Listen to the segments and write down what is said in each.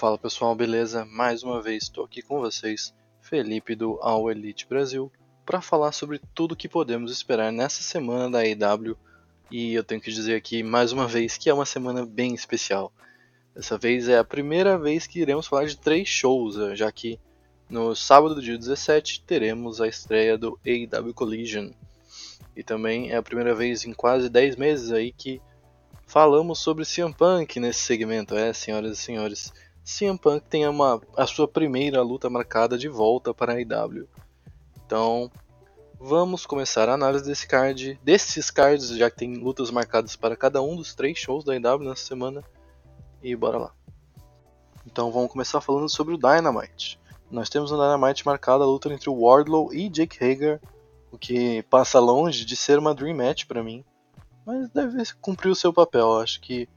Fala pessoal, beleza? Mais uma vez estou aqui com vocês, Felipe do All Elite Brasil, para falar sobre tudo que podemos esperar nessa semana da AEW. E eu tenho que dizer aqui mais uma vez que é uma semana bem especial. Dessa vez é a primeira vez que iremos falar de três shows, eh, já que no sábado, dia 17, teremos a estreia do AEW Collision. E também é a primeira vez em quase 10 meses aí que falamos sobre CM Punk nesse segmento, é, senhoras e senhores. CM Punk tem uma, a sua primeira luta marcada de volta para a IW. Então, vamos começar a análise desse card, desses cards, já que tem lutas marcadas para cada um dos três shows da IW nessa semana. E bora lá. Então vamos começar falando sobre o Dynamite. Nós temos no Dynamite marcada a luta entre o Wardlow e Jake Hager, o que passa longe de ser uma Dream Match para mim, mas deve cumprir o seu papel. Acho que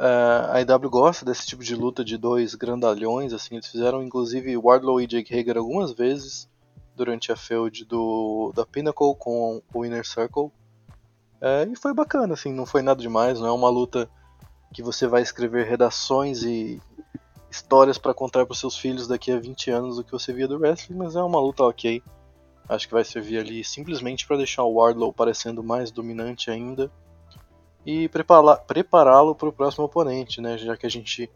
Uh, a IW gosta desse tipo de luta de dois grandalhões, assim, eles fizeram inclusive Wardlow e Jake Hager algumas vezes durante a feud do, da Pinnacle com o Inner Circle. Uh, e foi bacana, assim, não foi nada demais, não é uma luta que você vai escrever redações e histórias para contar para seus filhos daqui a 20 anos do que você via do wrestling, mas é uma luta ok. Acho que vai servir ali simplesmente para deixar o Wardlow parecendo mais dominante ainda e prepará-lo para o próximo oponente, né? Já que a gente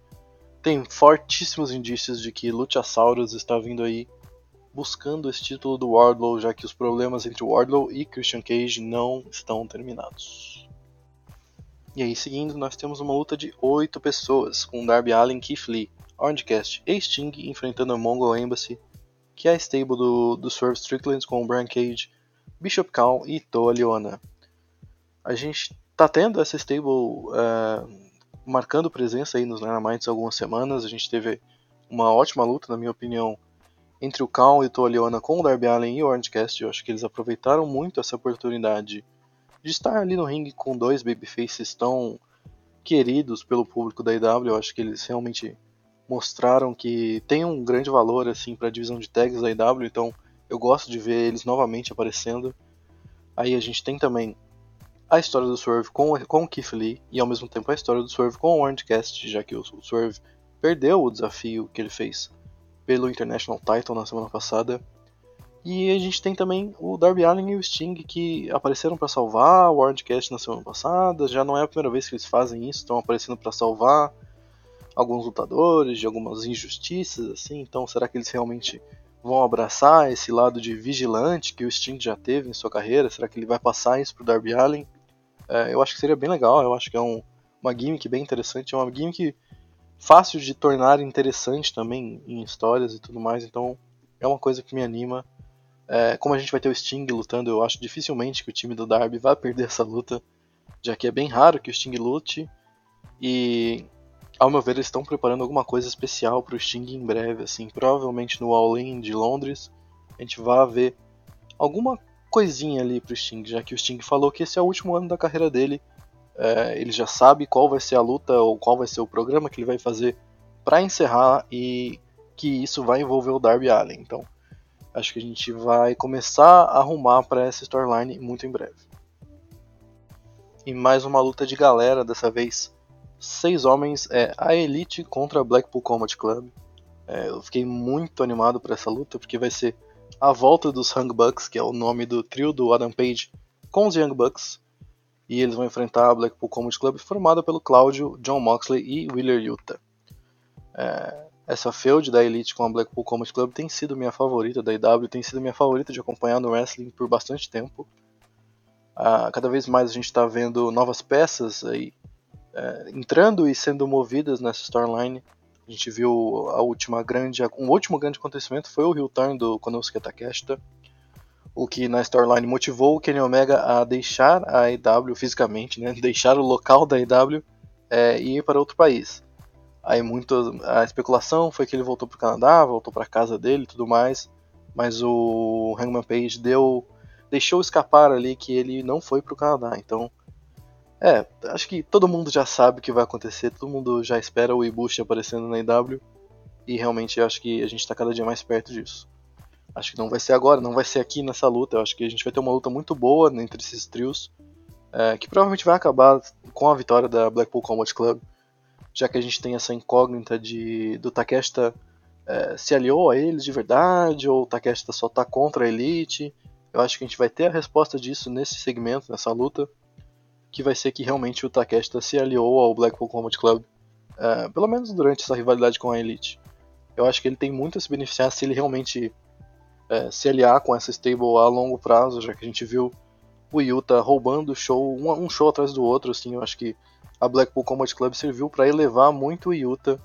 tem fortíssimos indícios de que Luchasaurus está vindo aí buscando esse título do Wardlow, já que os problemas entre Wardlow e Christian Cage não estão terminados. E aí, seguindo, nós temos uma luta de 8 pessoas, com Darby Allin, Keith Lee, Orange e Sting enfrentando a Mongol Embassy, que é a stable do, do Swerve Strickland com o Brian Cage, Bishop Kaun e Toa Liona. A gente tá tendo essa stable uh, marcando presença aí nos Dynamites algumas semanas. A gente teve uma ótima luta, na minha opinião, entre o Kaun e o Toliona com o Darby Allin e o Orange Cast. Eu acho que eles aproveitaram muito essa oportunidade de estar ali no ringue com dois babyfaces tão queridos pelo público da IW. Eu acho que eles realmente mostraram que tem um grande valor assim para a divisão de tags da IW, então eu gosto de ver eles novamente aparecendo. Aí a gente tem também a história do Swerve com, com o Keith Lee e ao mesmo tempo a história do Swerve com o Orange Cast, já que o, o Swerve perdeu o desafio que ele fez pelo International Title na semana passada. E a gente tem também o Darby Allin e o Sting que apareceram para salvar o Orange Cast na semana passada. Já não é a primeira vez que eles fazem isso, estão aparecendo para salvar alguns lutadores de algumas injustiças assim. Então, será que eles realmente vão abraçar esse lado de vigilante que o Sting já teve em sua carreira? Será que ele vai passar isso pro Darby Allin? É, eu acho que seria bem legal, eu acho que é um, uma gimmick bem interessante, é uma gimmick fácil de tornar interessante também em histórias e tudo mais, então é uma coisa que me anima. É, como a gente vai ter o Sting lutando, eu acho dificilmente que o time do Darby vá perder essa luta, já que é bem raro que o Sting lute. E ao meu ver, eles estão preparando alguma coisa especial para o Sting em breve, assim, provavelmente no All In de Londres, a gente vai ver alguma coisinha ali para o Sting, já que o Sting falou que esse é o último ano da carreira dele é, ele já sabe qual vai ser a luta ou qual vai ser o programa que ele vai fazer para encerrar e que isso vai envolver o Darby Allen. Então, acho que a gente vai começar a arrumar para essa storyline muito em breve. E mais uma luta de galera, dessa vez seis homens, é a Elite contra a Blackpool Combat Club. É, eu fiquei muito animado para essa luta porque vai ser a volta dos Young Bucks, que é o nome do trio do Adam Page, com os Young Bucks e eles vão enfrentar a Blackpool Combat Club formada pelo Claudio, John Moxley e Wheeler Yuta. É, essa feud da Elite com a Blackpool Combat Club tem sido minha favorita da IW, tem sido minha favorita de acompanhar no wrestling por bastante tempo. Ah, cada vez mais a gente está vendo novas peças aí é, entrando e sendo movidas nessa storyline. A gente viu a última grande, um último grande acontecimento foi o heel turn do Konosuke Takeshita o que na storyline motivou o Kenny Omega a deixar a EW fisicamente, né, deixar o local da EW é, e ir para outro país. Aí muito a especulação foi que ele voltou para o Canadá, voltou para casa dele tudo mais, mas o Hangman Page deu deixou escapar ali que ele não foi para o Canadá. Então, é, acho que todo mundo já sabe o que vai acontecer, todo mundo já espera o Ibushi aparecendo na EW e realmente acho que a gente está cada dia mais perto disso. Acho que não vai ser agora, não vai ser aqui nessa luta. Eu acho que a gente vai ter uma luta muito boa entre esses trios, é, que provavelmente vai acabar com a vitória da Blackpool Combat Club, já que a gente tem essa incógnita de do Takeshita é, se aliou a eles de verdade, ou o Takeshita só tá contra a Elite. Eu acho que a gente vai ter a resposta disso nesse segmento, nessa luta, que vai ser que realmente o Takeshita se aliou ao Blackpool Combat Club, é, pelo menos durante essa rivalidade com a Elite. Eu acho que ele tem muito a se beneficiar se ele realmente é, se aliar com essa stable a longo prazo, já que a gente viu o Yuta roubando show, um, um show atrás do outro, assim, eu acho que a Blackpool Combat Club serviu para elevar muito o Yuta,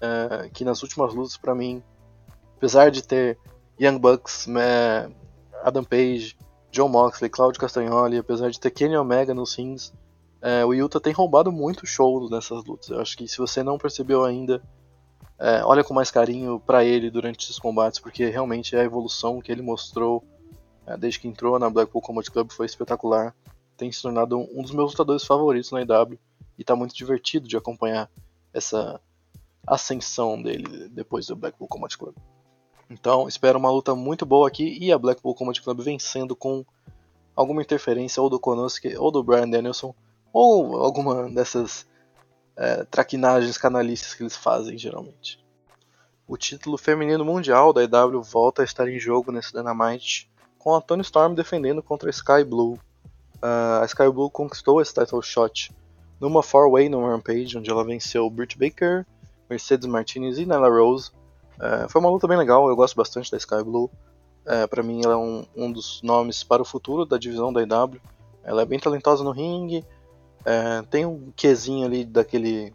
é, que nas últimas lutas para mim, apesar de ter Young Bucks, Adam Page, John Moxley, Claudio Castagnoli, apesar de ter Kenny Omega nos rings, é, o Yuta tem roubado muito show nessas lutas. Eu acho que se você não percebeu ainda, é, olha com mais carinho para ele durante esses combates, porque realmente a evolução que ele mostrou é, desde que entrou na Blackpool Combat Club foi espetacular. Tem se tornado um dos meus lutadores favoritos na IW e está muito divertido de acompanhar essa ascensão dele depois do Blackpool Combat Club. Então, espero uma luta muito boa aqui e a Blackpool Combat Club vencendo com alguma interferência ou do Konosuke ou do Brian Danielson ou alguma dessas é, traquinagens canalistas que eles fazem geralmente. O título feminino mundial da EW volta a estar em jogo nesse Dynamite, com a Tony Storm defendendo contra a Sky Blue. Uh, a Sky Blue conquistou esse title shot numa four-way no Rampage, onde ela venceu Britt Baker, Mercedes Martinez e Nyla Rose. Uh, foi uma luta bem legal, eu gosto bastante da Sky Blue. Uh, para mim, ela é um, um, dos nomes para o futuro da divisão da EW. Ela é bem talentosa no ringue, é, tem um quesinho ali daquele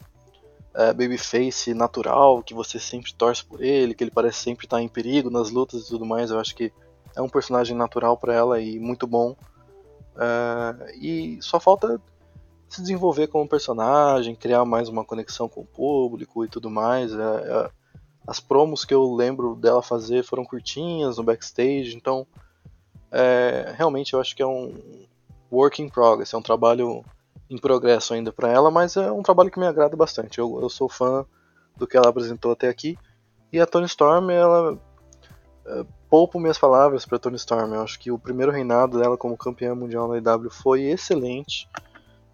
é, babyface natural, que você sempre torce por ele, que ele parece sempre estar em perigo nas lutas e tudo mais. Eu acho que é um personagem natural para ela e muito bom. É, e só falta se desenvolver como personagem, criar mais uma conexão com o público e tudo mais. É, é, as promos que eu lembro dela fazer foram curtinhas no backstage, então é, realmente eu acho que é um work in progress, é um trabalho em progresso ainda para ela, mas é um trabalho que me agrada bastante. Eu, eu sou fã do que ela apresentou até aqui. E a Tony Storm, ela. É, poupo minhas palavras para Tony Storm. Eu acho que o primeiro reinado dela como campeã mundial na IW foi excelente.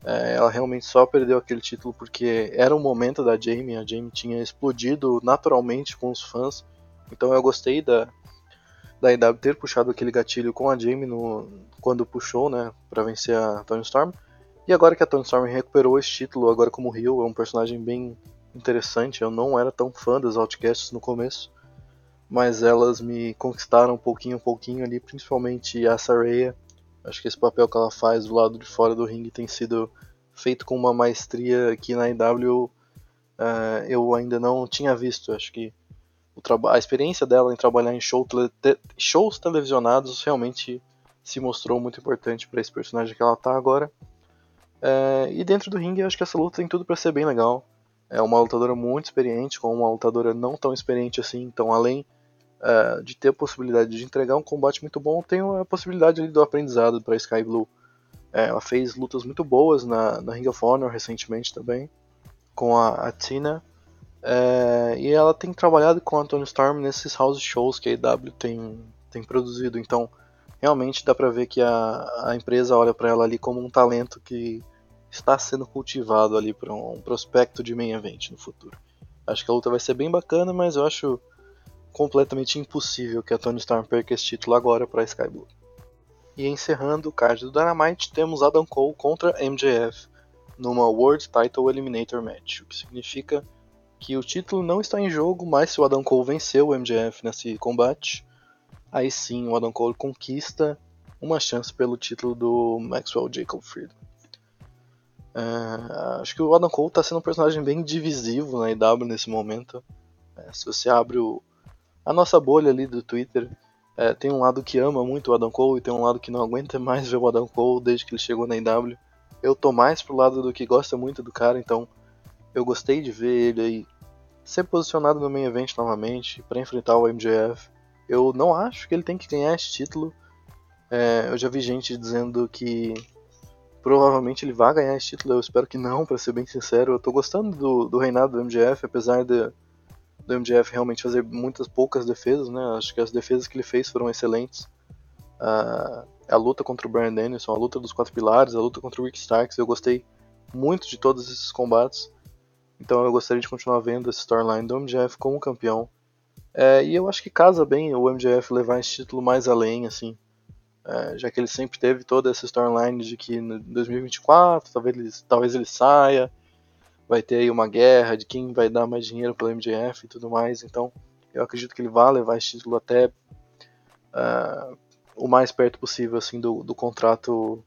É, ela realmente só perdeu aquele título porque era o momento da Jamie. A Jamie tinha explodido naturalmente com os fãs. Então eu gostei da, da IW ter puxado aquele gatilho com a Jamie no, quando puxou, né, para vencer a Tony Storm. E agora que a Tony Storm recuperou esse título, agora como Rio, é um personagem bem interessante. Eu não era tão fã das Outcasts no começo, mas elas me conquistaram um pouquinho, um pouquinho ali, principalmente a Saraya. Acho que esse papel que ela faz do lado de fora do ringue tem sido feito com uma maestria que na IW Uh, eu ainda não tinha visto, acho que a experiência dela em trabalhar em show te shows televisionados realmente se mostrou muito importante para esse personagem que ela tá agora. É, e dentro do ringue, acho que essa luta tem tudo para ser bem legal. É uma lutadora muito experiente com uma lutadora não tão experiente assim. Então, além é, de ter a possibilidade de entregar um combate muito bom, tem a possibilidade do aprendizado para Sky Blue. É, ela fez lutas muito boas na, na Ring of Honor recentemente também, com a, a Tina. É, e ela tem trabalhado com a Tony Storm nesses house shows que a EW tem, tem produzido. Então, realmente dá pra ver que a, a empresa olha para ela ali como um talento que está sendo cultivado ali para um prospecto de main event no futuro. Acho que a luta vai ser bem bacana, mas eu acho completamente impossível que a Tony Storm perca esse título agora para Sky Blue. E encerrando o card do Dynamite, temos Adam Cole contra MJF numa World Title Eliminator Match, o que significa que o título não está em jogo, mas se o Adam Cole venceu o MJF nesse combate, aí sim o Adam Cole conquista uma chance pelo título do Maxwell Jacob Friedman. É, acho que o Adam Cole está sendo um personagem bem divisivo na IW nesse momento. É, se você abre o, a nossa bolha ali do Twitter, é, tem um lado que ama muito o Adam Cole e tem um lado que não aguenta mais ver o Adam Cole desde que ele chegou na IW. Eu tô mais pro lado do que gosta muito do cara, então eu gostei de ver ele aí ser posicionado no main event novamente para enfrentar o MJF. Eu não acho que ele tem que ganhar esse título. É, eu já vi gente dizendo que provavelmente ele vai ganhar esse título. Eu espero que não, para ser bem sincero. Eu tô gostando do, do reinado do MJF, apesar de, do MJF realmente fazer muitas poucas defesas. Né? Acho que as defesas que ele fez foram excelentes. Uh, a luta contra o Brian Danielson, a luta dos quatro pilares, a luta contra o Rick Starks. Eu gostei muito de todos esses combates. Então eu gostaria de continuar vendo essa storyline do MJF como campeão. É, e eu acho que casa bem o MJF levar esse título mais além, assim. É, já que ele sempre teve toda essa storyline de que em 2024 talvez ele, talvez ele saia, vai ter aí uma guerra de quem vai dar mais dinheiro pelo MJF e tudo mais. Então eu acredito que ele vai levar esse título até uh, o mais perto possível assim do, do contrato,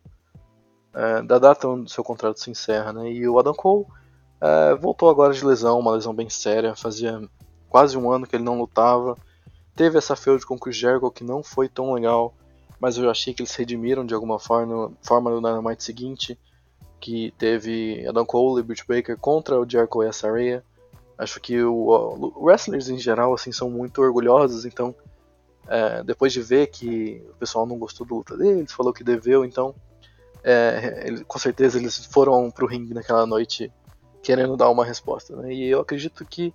uh, da data onde o seu contrato se encerra. Né? E o Adam Cole uh, voltou agora de lesão, uma lesão bem séria, fazia quase um ano que ele não lutava. Teve essa feud com o Chris Jericho que não foi tão legal, mas eu achei que eles se redimiram de alguma forma, forma no Dynamite seguinte, que teve Adam Cole e Britt Baker contra o Jericho e a Saraya. Acho que o, o wrestlers em geral assim são muito orgulhosos, então é, depois de ver que o pessoal não gostou da luta deles, falou que deveu, então é, ele, com certeza eles foram pro ringue naquela noite querendo dar uma resposta. Né? E eu acredito que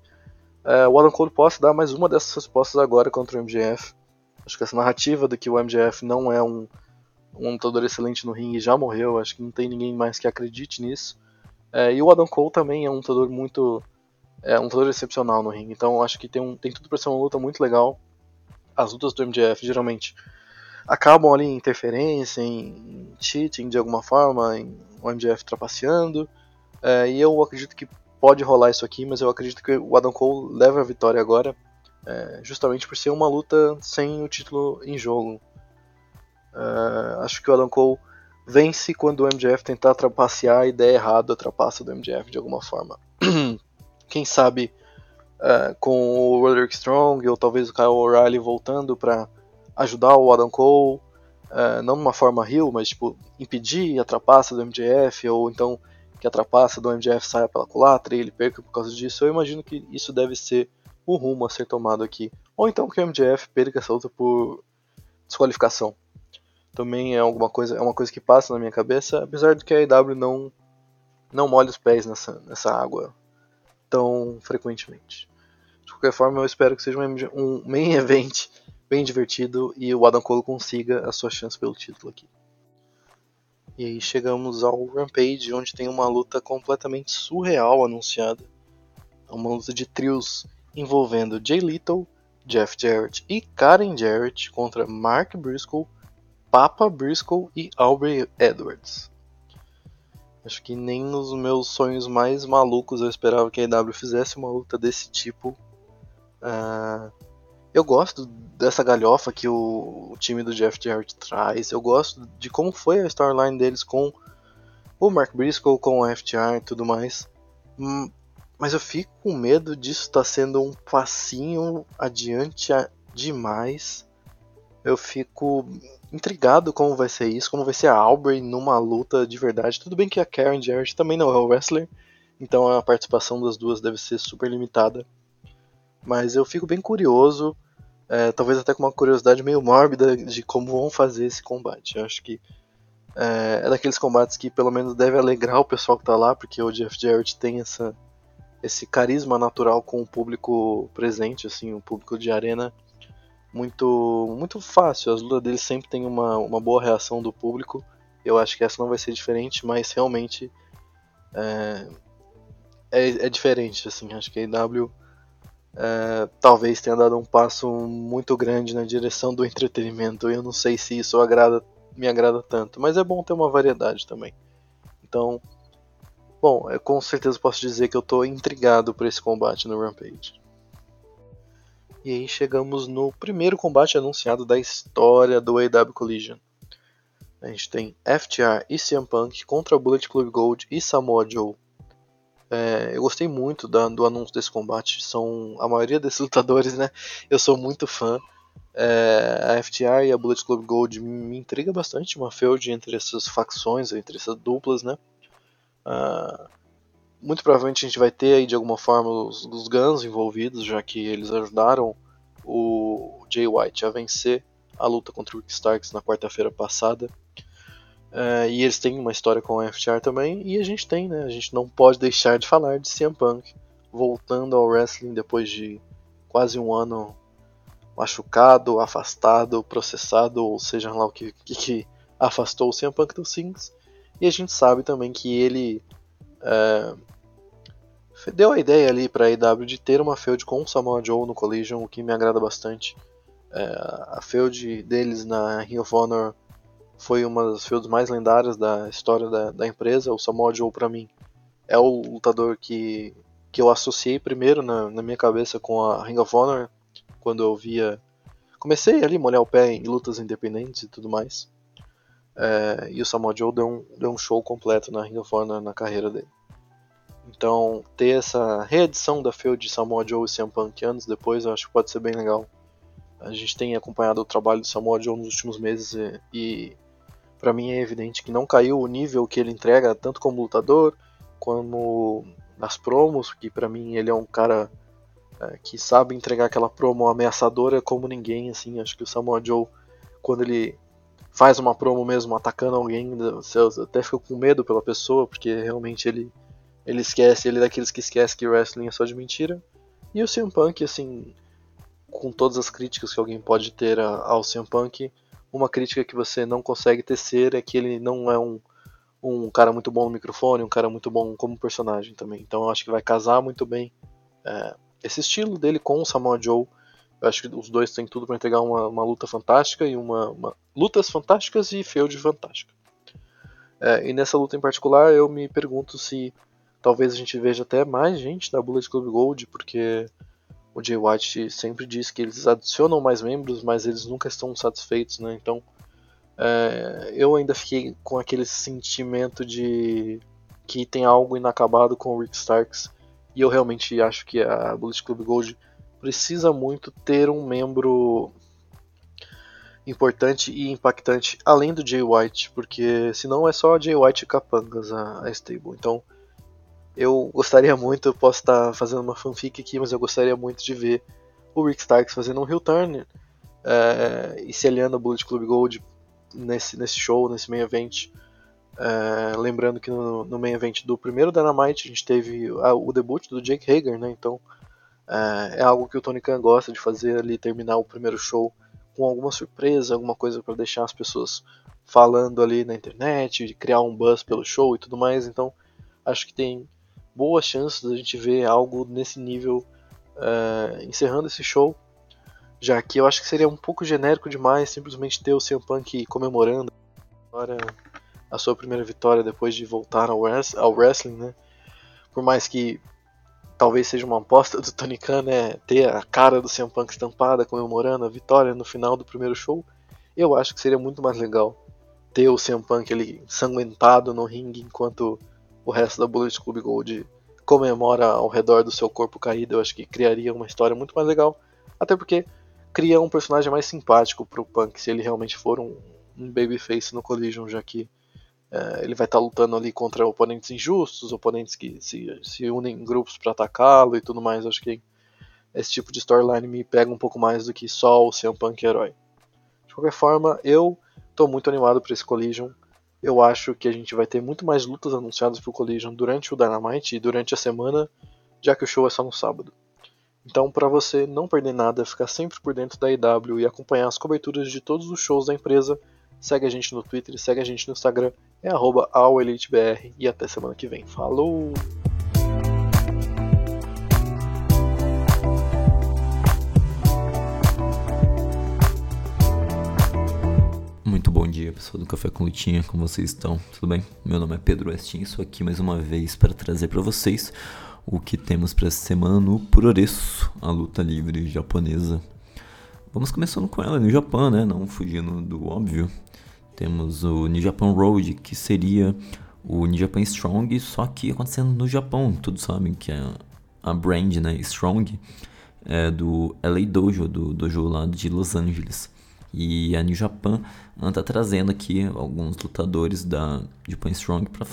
é, o Adam Cole possa dar mais uma dessas respostas agora contra o MJF. Acho que essa narrativa de que o MJF não é um, um lutador excelente no ringue já morreu. Acho que não tem ninguém mais que acredite nisso. É, e o Adam Cole também é um lutador muito. É um lutador excepcional no ringue. Então acho que tem, um, tem tudo para ser uma luta muito legal. As lutas do MJF geralmente acabam ali em interferência, em cheating de alguma forma, em o MJF trapaceando. É, e eu acredito que pode rolar isso aqui, mas eu acredito que o Adam Cole leva a vitória agora, é, justamente por ser uma luta sem o título em jogo. É, acho que o Adam Cole vence quando o MJF tentar trapacear e der errado a trapaça do MJF de alguma forma. Quem sabe é, com o Roderick Strong ou talvez o Kyle O'Reilly voltando para ajudar o Adam Cole, é, não de uma forma heel, mas tipo impedir a trapaça do MJF ou então que a trapaça do MJF saia pela culatra e ele perca por causa disso, eu imagino que isso deve ser o rumo a ser tomado aqui. Ou então que o MJF perca essa luta por desqualificação. Também é alguma coisa, é uma coisa que passa na minha cabeça, apesar de que a AEW não não molha os pés nessa, nessa água tão frequentemente. De qualquer forma, eu espero que seja um, um main event bem divertido e o Adam Cole consiga a sua chance pelo título aqui. E aí chegamos ao Rampage, onde tem uma luta completamente surreal anunciada. É uma luta de trios envolvendo Jay Little, Jeff Jarrett e Karen Jarrett contra Mark Briscoe, Papa Briscoe e Aubrey Edwards. Acho que nem nos meus sonhos mais malucos eu esperava que a EW fizesse uma luta desse tipo. Uh, eu gosto dessa galhofa que o, o, time do Jeff Jarrett traz. Eu gosto de como foi a storyline deles com o Mark Briscoe, com o FTR e tudo mais. Hum, mas eu fico com medo disso estar tá sendo um passinho adiante demais. Eu fico intrigado como vai ser isso, como vai ser a Aubrey numa luta de verdade. Tudo bem que a Karen Jarrett também não é o wrestler, então a participação das duas deve ser super limitada. Mas eu fico bem curioso, é, talvez até com uma curiosidade meio mórbida de como vão fazer esse combate. Eu acho que é, é daqueles combates que pelo menos deve alegrar o pessoal que tá lá, porque o Jeff Jarrett tem essa, esse carisma natural com o público presente, assim, o público de arena muito muito fácil. As lutas dele sempre tem uma, uma boa reação do público. Eu acho que essa não vai ser diferente, mas realmente é, é, é diferente. Assim, acho que a IW é, talvez tenha dado um passo muito grande na direção do entretenimento. Eu não sei se isso agrada, me agrada tanto, mas é bom ter uma variedade também. Então, bom, eu com certeza posso dizer que eu estou intrigado por esse combate no Rampage. E aí chegamos no primeiro combate anunciado da história do AW Collision. A gente tem FTR e CM Punk contra Bullet Club Gold e Samoa Joe. É, eu gostei muito da, do anúncio desse combate. São a maioria desses lutadores, né? Eu sou muito fã. É, a FTR e a Bullet Club Gold me, intriga bastante uma feud entre essas facções, entre essas duplas, né? Uh, muito provavelmente a gente vai ter aí de alguma forma os, os Guns envolvidos, já que eles ajudaram o Jay White a vencer a luta contra o Rick Starks na quarta-feira passada. Uh, e eles têm uma história com o FTR também, e a gente tem, né? A gente não pode deixar de falar de CM Punk voltando ao wrestling depois de quase um ano machucado, afastado, processado, ou seja lá o que, que, que afastou o CM Punk dos Things. E a gente sabe também que ele é, deu a ideia ali para a EW de ter uma feud com o Samoa Joe no Collision, o que me agrada bastante. É, a feud deles na Ring of Honor foi uma das feuds mais lendárias da história da, da empresa. O Samoa Joe, para mim, é o lutador que, que eu associei primeiro na, na minha cabeça com a Ring of Honor, quando eu via. Comecei ali a molhar o pé em lutas independentes e tudo mais. É, e o Samoa Joe deu um, deu um show completo na Ring of Honor na carreira dele. Então, ter essa reedição da feud de Samoa Joe e CM Punk anos depois, eu acho que pode ser bem legal. A gente tem acompanhado o trabalho do Samoa Joe nos últimos meses e, e para mim é evidente que não caiu o nível que ele entrega tanto como lutador como nas promos, que para mim ele é um cara é, que sabe entregar aquela promo ameaçadora como ninguém, assim, acho que o Samoa Joe quando ele faz uma promo mesmo atacando alguém, você até fica com medo pela pessoa, porque realmente ele ele esquece, ele é daqueles que esquece que wrestling é só de mentira. E o CM Punk, assim, com todas as críticas que alguém pode ter ao CM Punk, uma crítica que você não consegue tecer é que ele não é um, um cara muito bom no microfone, um cara muito bom como personagem também. Então eu acho que vai casar muito bem é, esse estilo dele com o Samoa Joe. Eu acho que os dois têm tudo para entregar uma, uma, luta fantástica e uma, uma, lutas fantásticas e feud fantástica. É, e nessa luta em particular eu me pergunto se Talvez a gente veja até mais gente da Bullet Club Gold, porque o Jay White sempre diz que eles adicionam mais membros, mas eles nunca estão satisfeitos, né? Então é, eu ainda fiquei com aquele sentimento de que tem algo inacabado com o Rick Starks. E eu realmente acho que a Bullet Club Gold precisa muito ter um membro importante e impactante além do Jay White, porque senão é só Jay White e capangas a, a stable. Então eu gostaria muito, eu posso estar fazendo uma fanfic aqui, mas eu gostaria muito de ver o Rick Starks fazendo um heel turn é, e se aliando ao Bullet Club Gold nesse, nesse show, nesse main event. É, lembrando que no, no main event do primeiro Dynamite a gente teve a, o debut do Jake Hager, né? Então é, é, algo que o Tony Khan gosta de fazer ali, terminar o primeiro show com alguma surpresa, alguma coisa para deixar as pessoas falando ali na internet, criar um buzz pelo show e tudo mais. Então acho que tem boas chances da gente ver algo nesse nível uh, encerrando esse show, já que eu acho que seria um pouco genérico demais simplesmente ter o CM Punk comemorando agora a sua primeira vitória depois de voltar ao, wrestling, né? Por mais que talvez seja uma aposta do Tony Khan, né? Ter a cara do CM Punk estampada comemorando a vitória no final do primeiro show, eu acho que seria muito mais legal ter o CM Punk ali sanguentado no ringue enquanto o resto da Bullet Club Gold comemora ao redor do seu corpo caído, eu acho que criaria uma história muito mais legal. Até porque cria um personagem mais simpático pro Punk se ele realmente for um, um babyface no Collision, já que é, ele vai estar tá lutando ali contra oponentes injustos, oponentes que se, se unem em grupos para atacá-lo e tudo mais. Acho que esse tipo de storyline me pega um pouco mais do que só o CM Punk herói. De qualquer forma, eu estou muito animado para esse Collision. Eu acho que a gente vai ter muito mais lutas anunciadas pro Collision durante o Dynamite e durante a semana, já que o show é só no sábado. Então, para você não perder nada, ficar sempre por dentro da IW e acompanhar as coberturas de todos os shows da empresa, segue a gente no Twitter, segue a gente no Instagram, é @alelitebr e até semana que vem. Falou! Muito bom dia, pessoal do Café com Lutinha, como vocês estão? Tudo bem? Meu nome é Pedro Westin, estou aqui mais uma vez para trazer para vocês o que temos para essa semana no Puroresu, a luta livre japonesa. Vamos começando com ela no Japão, né? Não fugindo do óbvio. Temos o New Japan Road, que seria o New Japan Strong, só que acontecendo no Japão. Todos sabem que é a brand, né, Strong, é do LA Dojo, do dojo lá de Los Angeles. E a New Japan está trazendo aqui alguns lutadores da Japan Strong para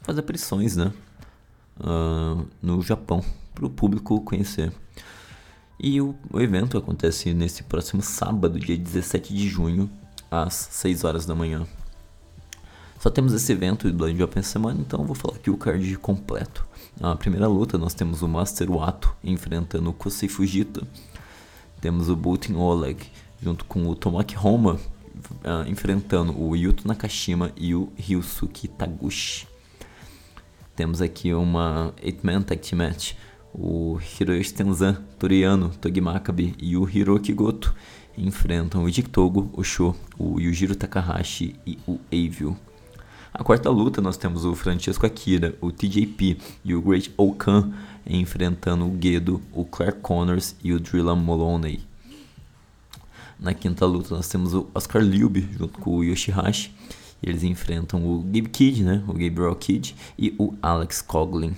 fazer aparições, né? Uh, no Japão, para o público conhecer. E o, o, evento acontece nesse próximo sábado, dia 17 de junho, às 6 horas da manhã. Só temos esse evento do New Japan semana, então vou falar aqui o card completo. Na primeira luta nós temos o Master Wato enfrentando o Kosei Fujita. Temos o Butin Oleg junto com o Tomoki Homa, uh, enfrentando o Yuto Nakashima e o Ryusuke Taguchi. Temos aqui uma 8-man tag team match. O Hiroyoshi Tenzan, Toriano, Togi Makabe e o Hiroki Goto enfrentam o Jiktogo, o Sho, o Yujiro Takahashi e o Evil. A quarta luta nós temos o Francesco Akira, o TJP e o Great Okan enfrentando o Gedo, o Clark Connors e o Drilla Moloney. Na quinta luta nós temos o Oscar Liube junto com o Yoshihashi. Eles enfrentam o Gabe Kid, né? O Gabriel Kid e o Alex Coughlin.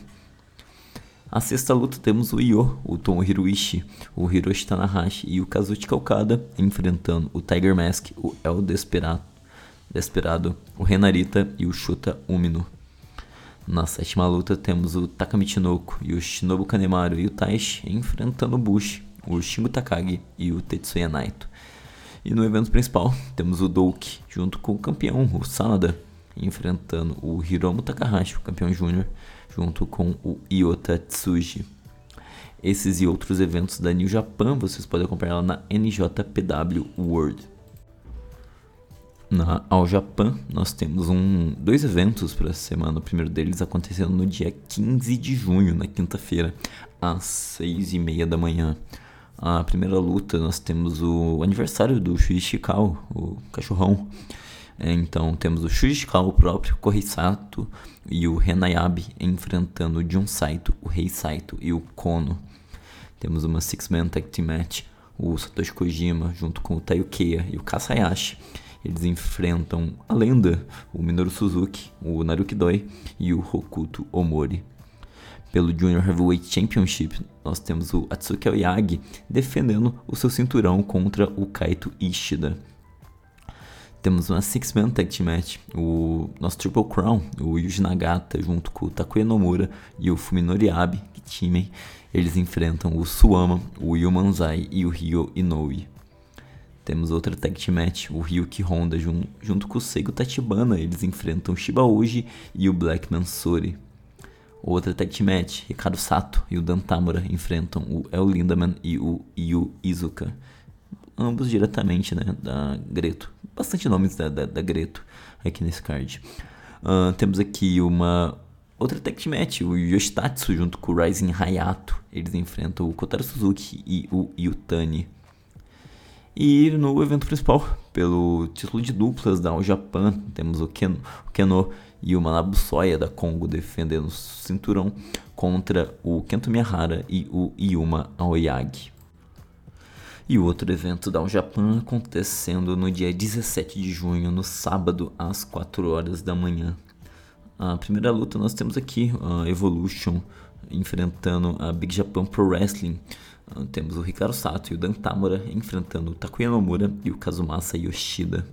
A sexta luta temos o Io, o Tom Hiroishi, o Hiroshi Tanahashi e o Kazuchika Okada enfrentando o Tiger Mask, o El Desperado, Desperado o Renarita e o Shuta Umino. Na sétima luta temos o Takamichi e o Shinobu Kanemaru e o Taishi enfrentando o Bushi, o Shingo Takagi e o Tetsuya Naito. E no evento principal temos o Douki junto com o campeão, o Sanada, enfrentando o Hiromu Takahashi, o campeão júnior, junto com o Iota Tsuji. Esses e outros eventos da New Japan vocês podem acompanhar lá na NJPW World. Na All Japan nós temos um, dois eventos para essa semana. O primeiro deles acontecendo no dia 15 de junho, na quinta-feira, às 6 e meia da manhã a primeira luta nós temos o aniversário do Shuji Shikao, o cachorrão. É, então temos o Shuji Shikao próprio, Kohei Sato e o Renayabe enfrentando o Jun Saito, o Rei Saito e o Kono. Temos uma Six-Man Tag Team Match, o Satoshi Kojima junto com o Tayukeya e o Kasayashi. Eles enfrentam a lenda, o Minoru Suzuki, o Naruki Doi e o Hokuto Omori pelo Junior Heavyweight Championship, nós temos o Atsuki Oyagi defendendo o seu cinturão contra o Kaito Ishida. Temos uma Six-Man Tag Team Match, o nosso Triple Crown, o Yuji Nagata junto com o Takuya Nomura e o Fuminori Abe, que time, eles enfrentam o Suama, o Yu Manzai e o Ryo Inoue. Temos outra tag team match, o Ryuki Honda jun junto com o Seigo Tachibana, eles enfrentam o Shiba Uji e o Black Mansori. Outra tag team match, Ricardo Sato e o Dan Tamura enfrentam o El Lindaman e o Yu Izuka. Ambos diretamente né, da Greto. Bastante nomes da, da, da Greto aqui nesse card. Uh, temos aqui uma outra team match, o Yoshitatsu junto com o Rising Hayato. Eles enfrentam o Kotaro Suzuki e o Yutani. E no evento principal, pelo título de duplas da All Japan, temos o, Ken, o Keno e o Manabu Soya da Congo defendendo o cinturão contra o Kento Miyahara e o Yuma Aoyagi. E o outro evento da Japan acontecendo no dia 17 de junho, no sábado, às 4 horas da manhã. a primeira luta nós temos aqui a Evolution enfrentando a Big Japan Pro Wrestling. Uh, temos o Ricardo Sato e o Dan Tamura enfrentando o Takuya Nomura e o Kazumasa Yoshida.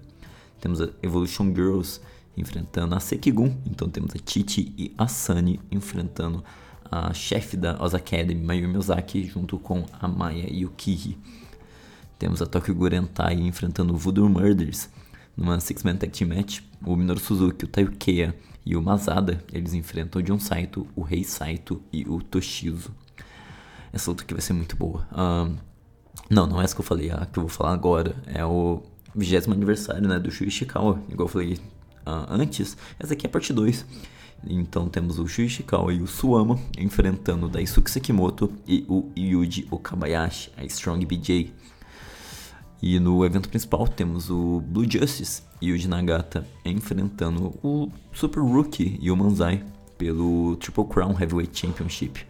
Temos a Evolution Girls enfrentando a Sekigun. Então temos a Chichi e a Sunny enfrentando a chefe da Oz Academy, Mayumi Ozaki, junto com a Maya Yukihi. Temos a Tokyo Gurentai enfrentando o Voodoo Murders numa Six-Man Tag Team Match. O Minoru Suzuki, o Taiyukeya e o Mazada, eles enfrentam o John Saito, o Rei Saito e o Toshizo. Essa luta aqui vai ser muito boa. Não, não é essa que eu falei, a que eu vou falar agora é o 20 aniversário né, do Shu Ishikawa, igual eu falei uh, antes. Essa aqui é a parte 2. Então temos o Shu Ishikawa e o Suama enfrentando o Daisuke Sekimoto e o Yuji Okabayashi, a Strong BJ. E no evento principal temos o Blue Justice e o Nagata enfrentando o Super Rookie e o Manzai pelo Triple Crown Heavyweight Championship.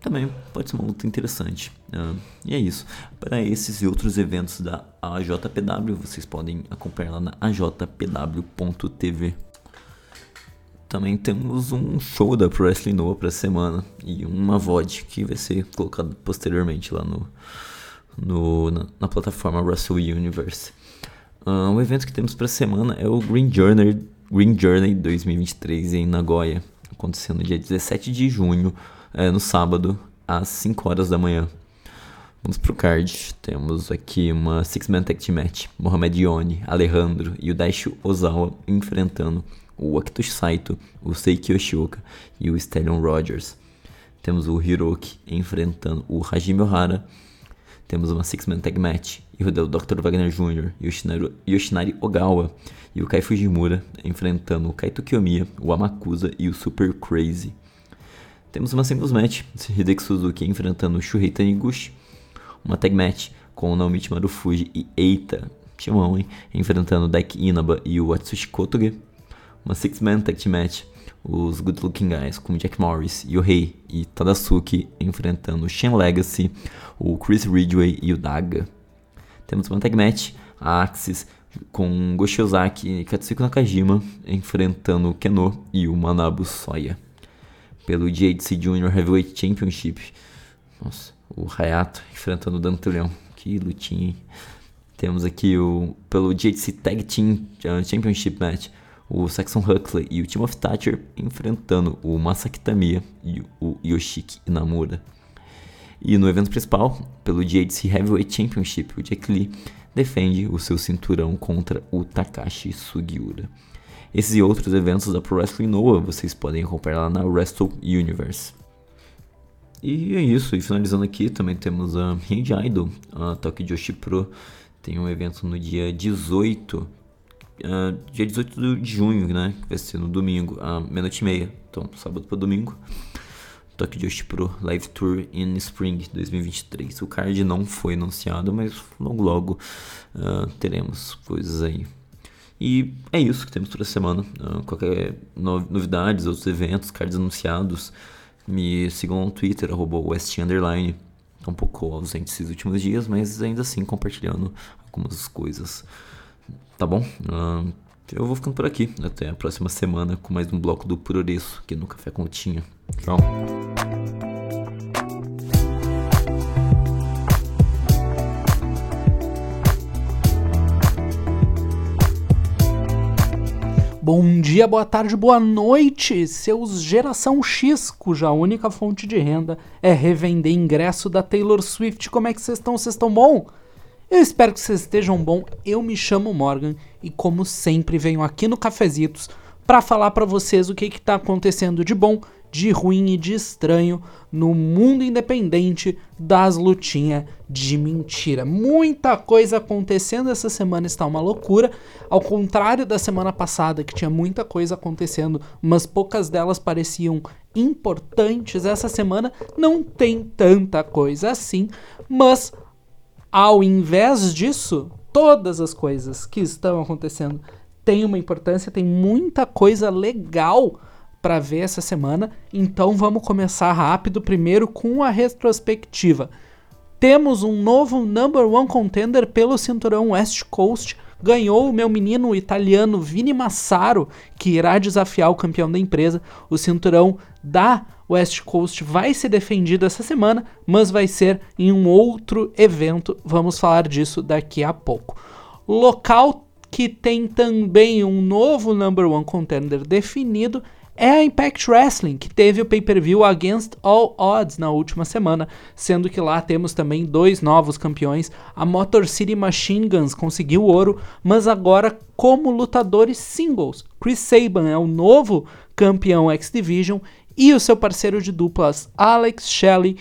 Também pode ser uma luta interessante. Uh, e é isso. Para esses e outros eventos da AJPW, vocês podem acompanhar lá na ajpw.tv. Também temos um show da Pro Wrestling Noah para semana e uma VOD que vai ser colocado posteriormente lá no, no na, na, plataforma Wrestle Universe. Uh, o evento que temos para semana é o Green Journey, Green Journey 2023 em Nagoya, acontecendo dia 17 de junho, é, no sábado, às 5 horas da manhã. Vamos pro card. Temos aqui uma Six-Man Tag Team Match. Mohamed Yoni, Alejandro e o Daishu Ozawa enfrentando o Akitoshi Saito, o Seiki Yoshioka e o Stallion Rogers. Temos o Hiroki enfrentando o Hajime Ohara. Temos uma Six-Man Tag Match e o Dr. Wagner Jr., Yoshinari, Yoshinari Ogawa e o Kai Fujimura enfrentando o Kaito Kiyomiya, o Amakusa e o Super Crazy. Temos uma Singles Match, Hideki Suzuki enfrentando o Shuhei Taniguchi. Uma Tag Match com o Naomichi Marufuji e Eita, Timão, hein? Enfrentando o Daiki Inaba e o Atsushi Kotoge uma six-man tag match, os Good Looking Guys com Jack Morris, Yohei e Tadasuke enfrentando o Shen Legacy, o Chris Ridgway e o Daga. Temos uma tag match, a Axis com Goshi Ozaki e Katsuhiko Nakajima enfrentando o Keno e o Manabu Soya. Pelo JHC Junior Heavyweight Championship, nossa, o Hayato enfrentando o Dante Leão. Que lutinha, hein? Temos aqui o pelo JHC Tag Team uh, Championship Match, o Saxon Huxley e o Timothy Thatcher enfrentando o Masaki Tamiya e o Yoshiki Inamura. E no evento principal, pelo JHC Heavyweight Championship, o Jack Lee defende o seu cinturão contra o Takashi Sugiura. Esses e outros eventos da Pro Wrestling Noah vocês podem acompanhar lá na Wrestle Universe. E é isso, e finalizando aqui também temos a Hand Idol, a Tokyo Joshi Pro, tem um evento no dia 18 uh, dia 18 de junho, né? Que vai ser no domingo, a meia-noite e meia. Então, sábado para domingo. Tokyo Joshi Pro Live Tour in Spring 2023. O card não foi anunciado, mas logo logo uh, teremos coisas aí. E é isso que temos toda semana. Uh, qualquer no novidades, outros eventos, cards anunciados, me sigam no Twitter, West Underline. Um pouco ausente esses últimos dias, mas ainda assim compartilhando algumas coisas. Tá bom? Uh, eu vou ficando por aqui. Até a próxima semana com mais um bloco do Puroreço aqui no Café com Tchau. Bom dia, boa tarde, boa noite, seus Geração X, cuja única fonte de renda é revender ingresso da Taylor Swift. Como é que vocês estão? Vocês estão bom? Eu espero que vocês estejam bom. Eu me chamo Morgan e como sempre venho aqui no Cafezitos para falar para vocês o que está acontecendo de bom, de ruim e de estranho no mundo independente das lutinhas de mentira. Muita coisa acontecendo essa semana está uma loucura, ao contrário da semana passada que tinha muita coisa acontecendo, mas poucas delas pareciam importantes. Essa semana não tem tanta coisa assim, mas ao invés disso, todas as coisas que estão acontecendo têm uma importância, tem muita coisa legal para ver essa semana. Então vamos começar rápido, primeiro com a retrospectiva. Temos um novo number one contender pelo cinturão West Coast ganhou o meu menino italiano Vini Massaro, que irá desafiar o campeão da empresa. O cinturão da West Coast vai ser defendido essa semana, mas vai ser em um outro evento. Vamos falar disso daqui a pouco. Local que tem também um novo number one contender definido é a Impact Wrestling, que teve o pay-per-view Against All Odds na última semana, sendo que lá temos também dois novos campeões. A Motor City Machine Guns conseguiu ouro, mas agora como lutadores singles. Chris Saban é o novo campeão X Division e o seu parceiro de duplas Alex Shelley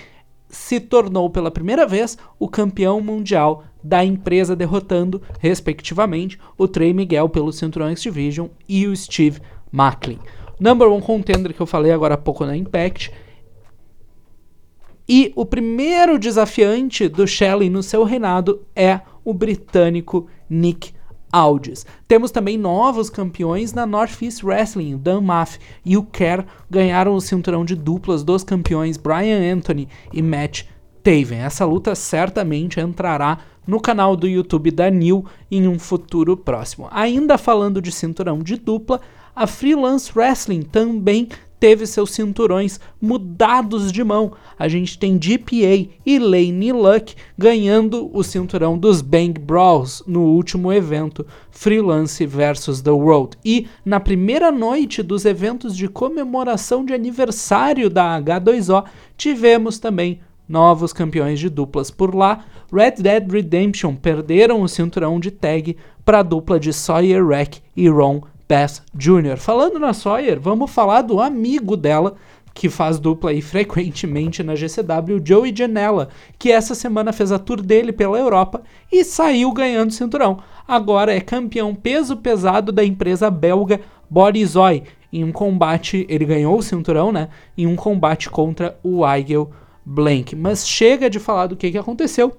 se tornou pela primeira vez o campeão mundial da empresa, derrotando, respectivamente, o Trey Miguel pelo Cinturão X Division e o Steve Macklin. Number one contender que eu falei agora há pouco na Impact. E o primeiro desafiante do Shelley no seu reinado é o britânico Nick Aldis. Temos também novos campeões na Northeast Wrestling, Dan Maff e o Kerr ganharam o cinturão de duplas dos campeões Brian Anthony e Matt Taven. Essa luta certamente entrará no canal do YouTube da New em um futuro próximo. Ainda falando de cinturão de dupla, a Freelance Wrestling também teve seus cinturões mudados de mão. A gente tem GPA e Lane Luck ganhando o cinturão dos Bang Brawls no último evento Freelance versus The World. E na primeira noite dos eventos de comemoração de aniversário da H2O, tivemos também novos campeões de duplas por lá. Red Dead Redemption perderam o cinturão de tag para a dupla de Sawyer Rack e Ron Bass Jr. Falando na Sawyer, vamos falar do amigo dela, que faz dupla aí frequentemente na GCW, Joey Janela, que essa semana fez a tour dele pela Europa e saiu ganhando cinturão. Agora é campeão peso pesado da empresa belga Bodyzoy. Em um combate, ele ganhou o cinturão, né? Em um combate contra o Eigel Blank. Mas chega de falar do que, que aconteceu.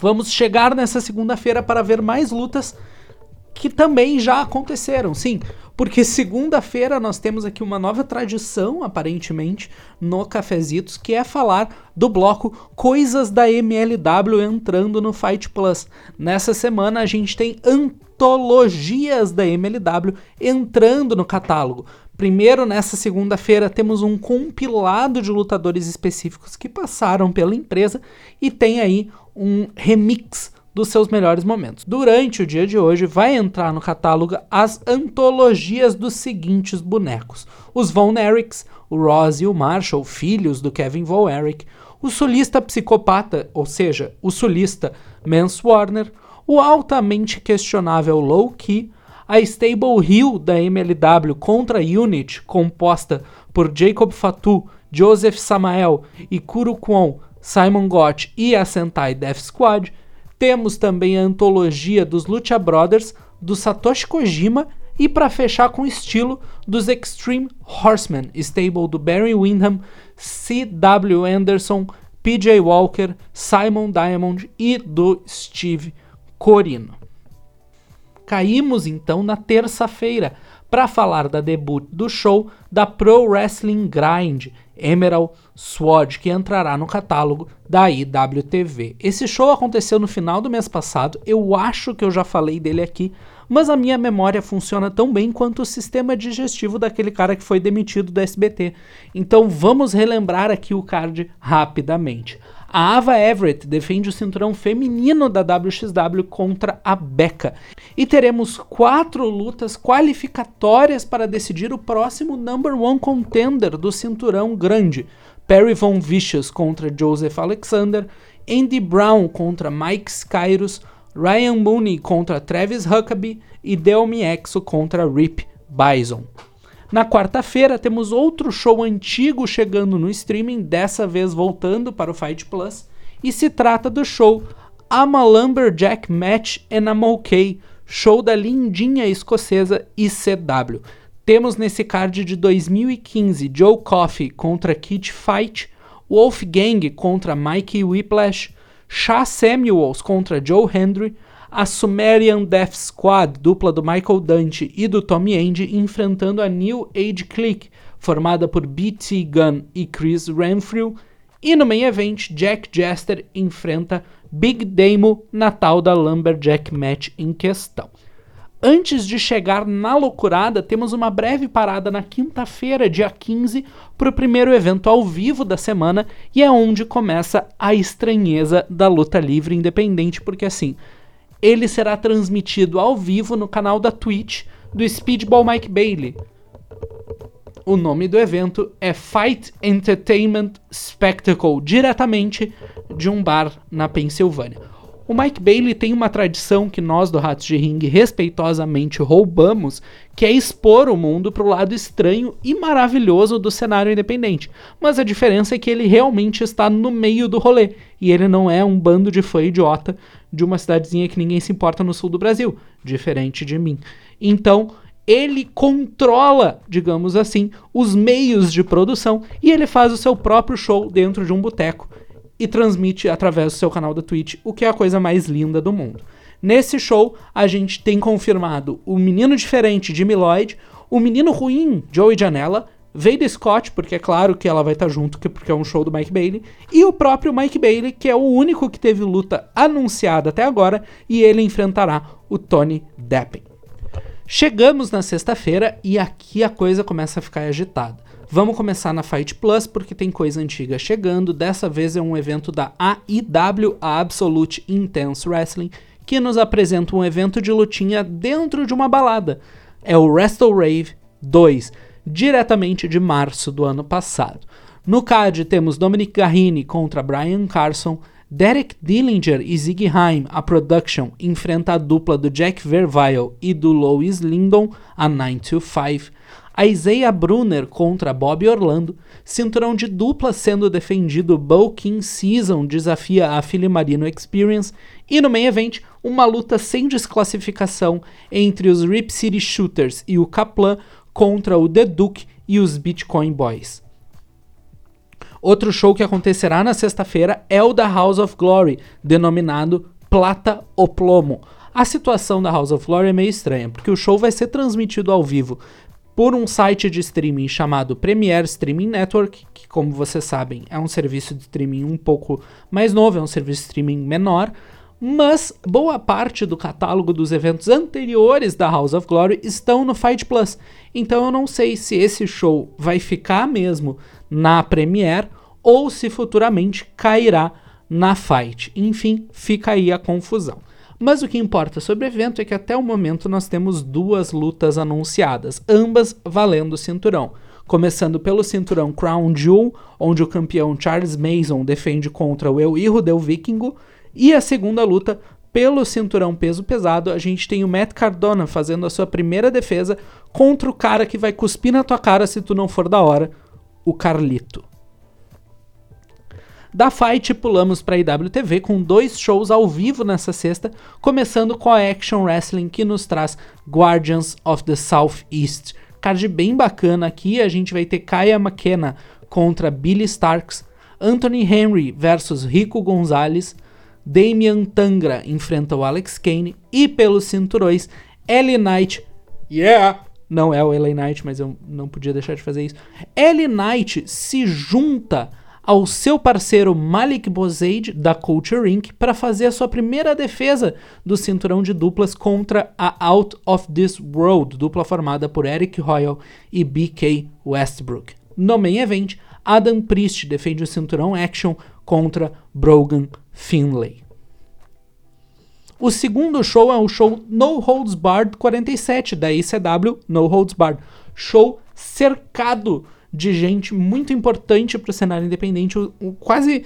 Vamos chegar nessa segunda-feira para ver mais lutas que também já aconteceram, sim. Porque segunda-feira nós temos aqui uma nova tradição, aparentemente, no Cafezitos, que é falar do bloco Coisas da MLW entrando no Fight Plus. Nessa semana a gente tem antologias da MLW entrando no catálogo. Primeiro, nessa segunda-feira, temos um compilado de lutadores específicos que passaram pela empresa e tem aí um remix dos seus melhores momentos. Durante o dia de hoje, vai entrar no catálogo as antologias dos seguintes bonecos: os Von Erichs, o Ross e o Marshall, filhos do Kevin Von Erich, o solista psicopata, ou seja, o solista Mance Warner, o altamente questionável Low Key, a Stable Hill da MLW contra Unit, composta por Jacob Fatu, Joseph Samael e Kuro Kwon, Simon Gott e a Sentai Death Squad, temos também a antologia dos Lucha Brothers, do Satoshi Kojima e para fechar com estilo dos Extreme Horsemen, stable do Barry Windham, C.W. Anderson, P.J. Walker, Simon Diamond e do Steve Corino. Caímos então na terça-feira para falar da debut do show da Pro Wrestling Grind, Emerald Sword, que entrará no catálogo da IWTV. Esse show aconteceu no final do mês passado, eu acho que eu já falei dele aqui, mas a minha memória funciona tão bem quanto o sistema digestivo daquele cara que foi demitido do SBT. Então vamos relembrar aqui o card rapidamente. A Ava Everett defende o cinturão feminino da WXW contra a Becca. E teremos quatro lutas qualificatórias para decidir o próximo number one contender do cinturão grande. Perry Von Vicious contra Joseph Alexander, Andy Brown contra Mike Skyrus, Ryan Mooney contra Travis Huckabee e Delmi Exo contra Rip Bison. Na quarta-feira temos outro show antigo chegando no streaming, dessa vez voltando para o Fight Plus, e se trata do show I'm a Lumberjack Match and I'm OK, show da lindinha escocesa ICW. Temos nesse card de 2015 Joe Coffey contra Kid Fight, Wolfgang contra Mikey Whiplash, Shah Samuels contra Joe Hendry, a Sumerian Death Squad, dupla do Michael Dante e do Tommy End, enfrentando a New Age Clique, formada por BT Gunn e Chris Renfrew, E no main event, Jack Jester enfrenta Big Damo na tal da Lumberjack Match em questão. Antes de chegar na loucurada, temos uma breve parada na quinta-feira, dia 15, para o primeiro evento ao vivo da semana, e é onde começa a estranheza da luta livre independente, porque assim, ele será transmitido ao vivo no canal da Twitch do Speedball Mike Bailey. O nome do evento é Fight Entertainment Spectacle, diretamente de um bar na Pensilvânia. O Mike Bailey tem uma tradição que nós do Ratos de Ring respeitosamente roubamos, que é expor o mundo para o lado estranho e maravilhoso do cenário independente. Mas a diferença é que ele realmente está no meio do rolê e ele não é um bando de fã idiota de uma cidadezinha que ninguém se importa no sul do Brasil, diferente de mim. Então, ele controla, digamos assim, os meios de produção e ele faz o seu próprio show dentro de um boteco e transmite através do seu canal da Twitch, o que é a coisa mais linda do mundo. Nesse show, a gente tem confirmado o menino diferente, Jimmy Lloyd, o menino ruim, Joey Janela, Veda Scott, porque é claro que ela vai estar junto, porque é um show do Mike Bailey, e o próprio Mike Bailey, que é o único que teve luta anunciada até agora, e ele enfrentará o Tony Deppen. Chegamos na sexta-feira e aqui a coisa começa a ficar agitada. Vamos começar na Fight Plus porque tem coisa antiga chegando. Dessa vez é um evento da AIW, a Absolute Intense Wrestling, que nos apresenta um evento de lutinha dentro de uma balada. É o Wrestle Rave 2, diretamente de março do ano passado. No card temos Dominic Garrini contra Brian Carson, Derek Dillinger e Ziggy Haim, a production, enfrenta a dupla do Jack Verville e do Lois Lindon, a 925. A Isaiah Brunner contra Bob Orlando, cinturão de dupla sendo defendido, King Season desafia a Philly Marino Experience e no main event, uma luta sem desclassificação entre os Rip City Shooters e o Kaplan contra o The Duke e os Bitcoin Boys. Outro show que acontecerá na sexta-feira é o da House of Glory, denominado Plata ou Plomo. A situação da House of Glory é meio estranha, porque o show vai ser transmitido ao vivo por um site de streaming chamado Premiere Streaming Network, que, como vocês sabem, é um serviço de streaming um pouco mais novo, é um serviço de streaming menor, mas boa parte do catálogo dos eventos anteriores da House of Glory estão no Fight Plus. Então eu não sei se esse show vai ficar mesmo na Premiere ou se futuramente cairá na Fight. Enfim, fica aí a confusão. Mas o que importa sobre o evento é que até o momento nós temos duas lutas anunciadas, ambas valendo o cinturão. Começando pelo cinturão Crown Jewel, onde o campeão Charles Mason defende contra o El Hijo del Vikingo, e a segunda luta pelo cinturão peso pesado, a gente tem o Matt Cardona fazendo a sua primeira defesa contra o cara que vai cuspir na tua cara se tu não for da hora, o Carlito. Da Fight, pulamos para a IWTV com dois shows ao vivo nessa sexta, começando com a Action Wrestling que nos traz Guardians of the Southeast. Card bem bacana aqui, a gente vai ter Kaya McKenna contra Billy Starks, Anthony Henry versus Rico Gonzalez, Damian Tangra enfrenta o Alex Kane e pelos cinturões, Ellie Knight, yeah, não é o LA Knight, mas eu não podia deixar de fazer isso. Ellie Knight se junta ao seu parceiro Malik Bozaid, da Culture Inc., para fazer a sua primeira defesa do cinturão de duplas contra a Out of This World, dupla formada por Eric Royal e BK Westbrook. No main event, Adam Priest defende o cinturão Action contra Brogan Finlay. O segundo show é o show No Holds Barred 47 da ICW No Holds Barred. Show cercado de gente muito importante para o cenário independente, o, o, quase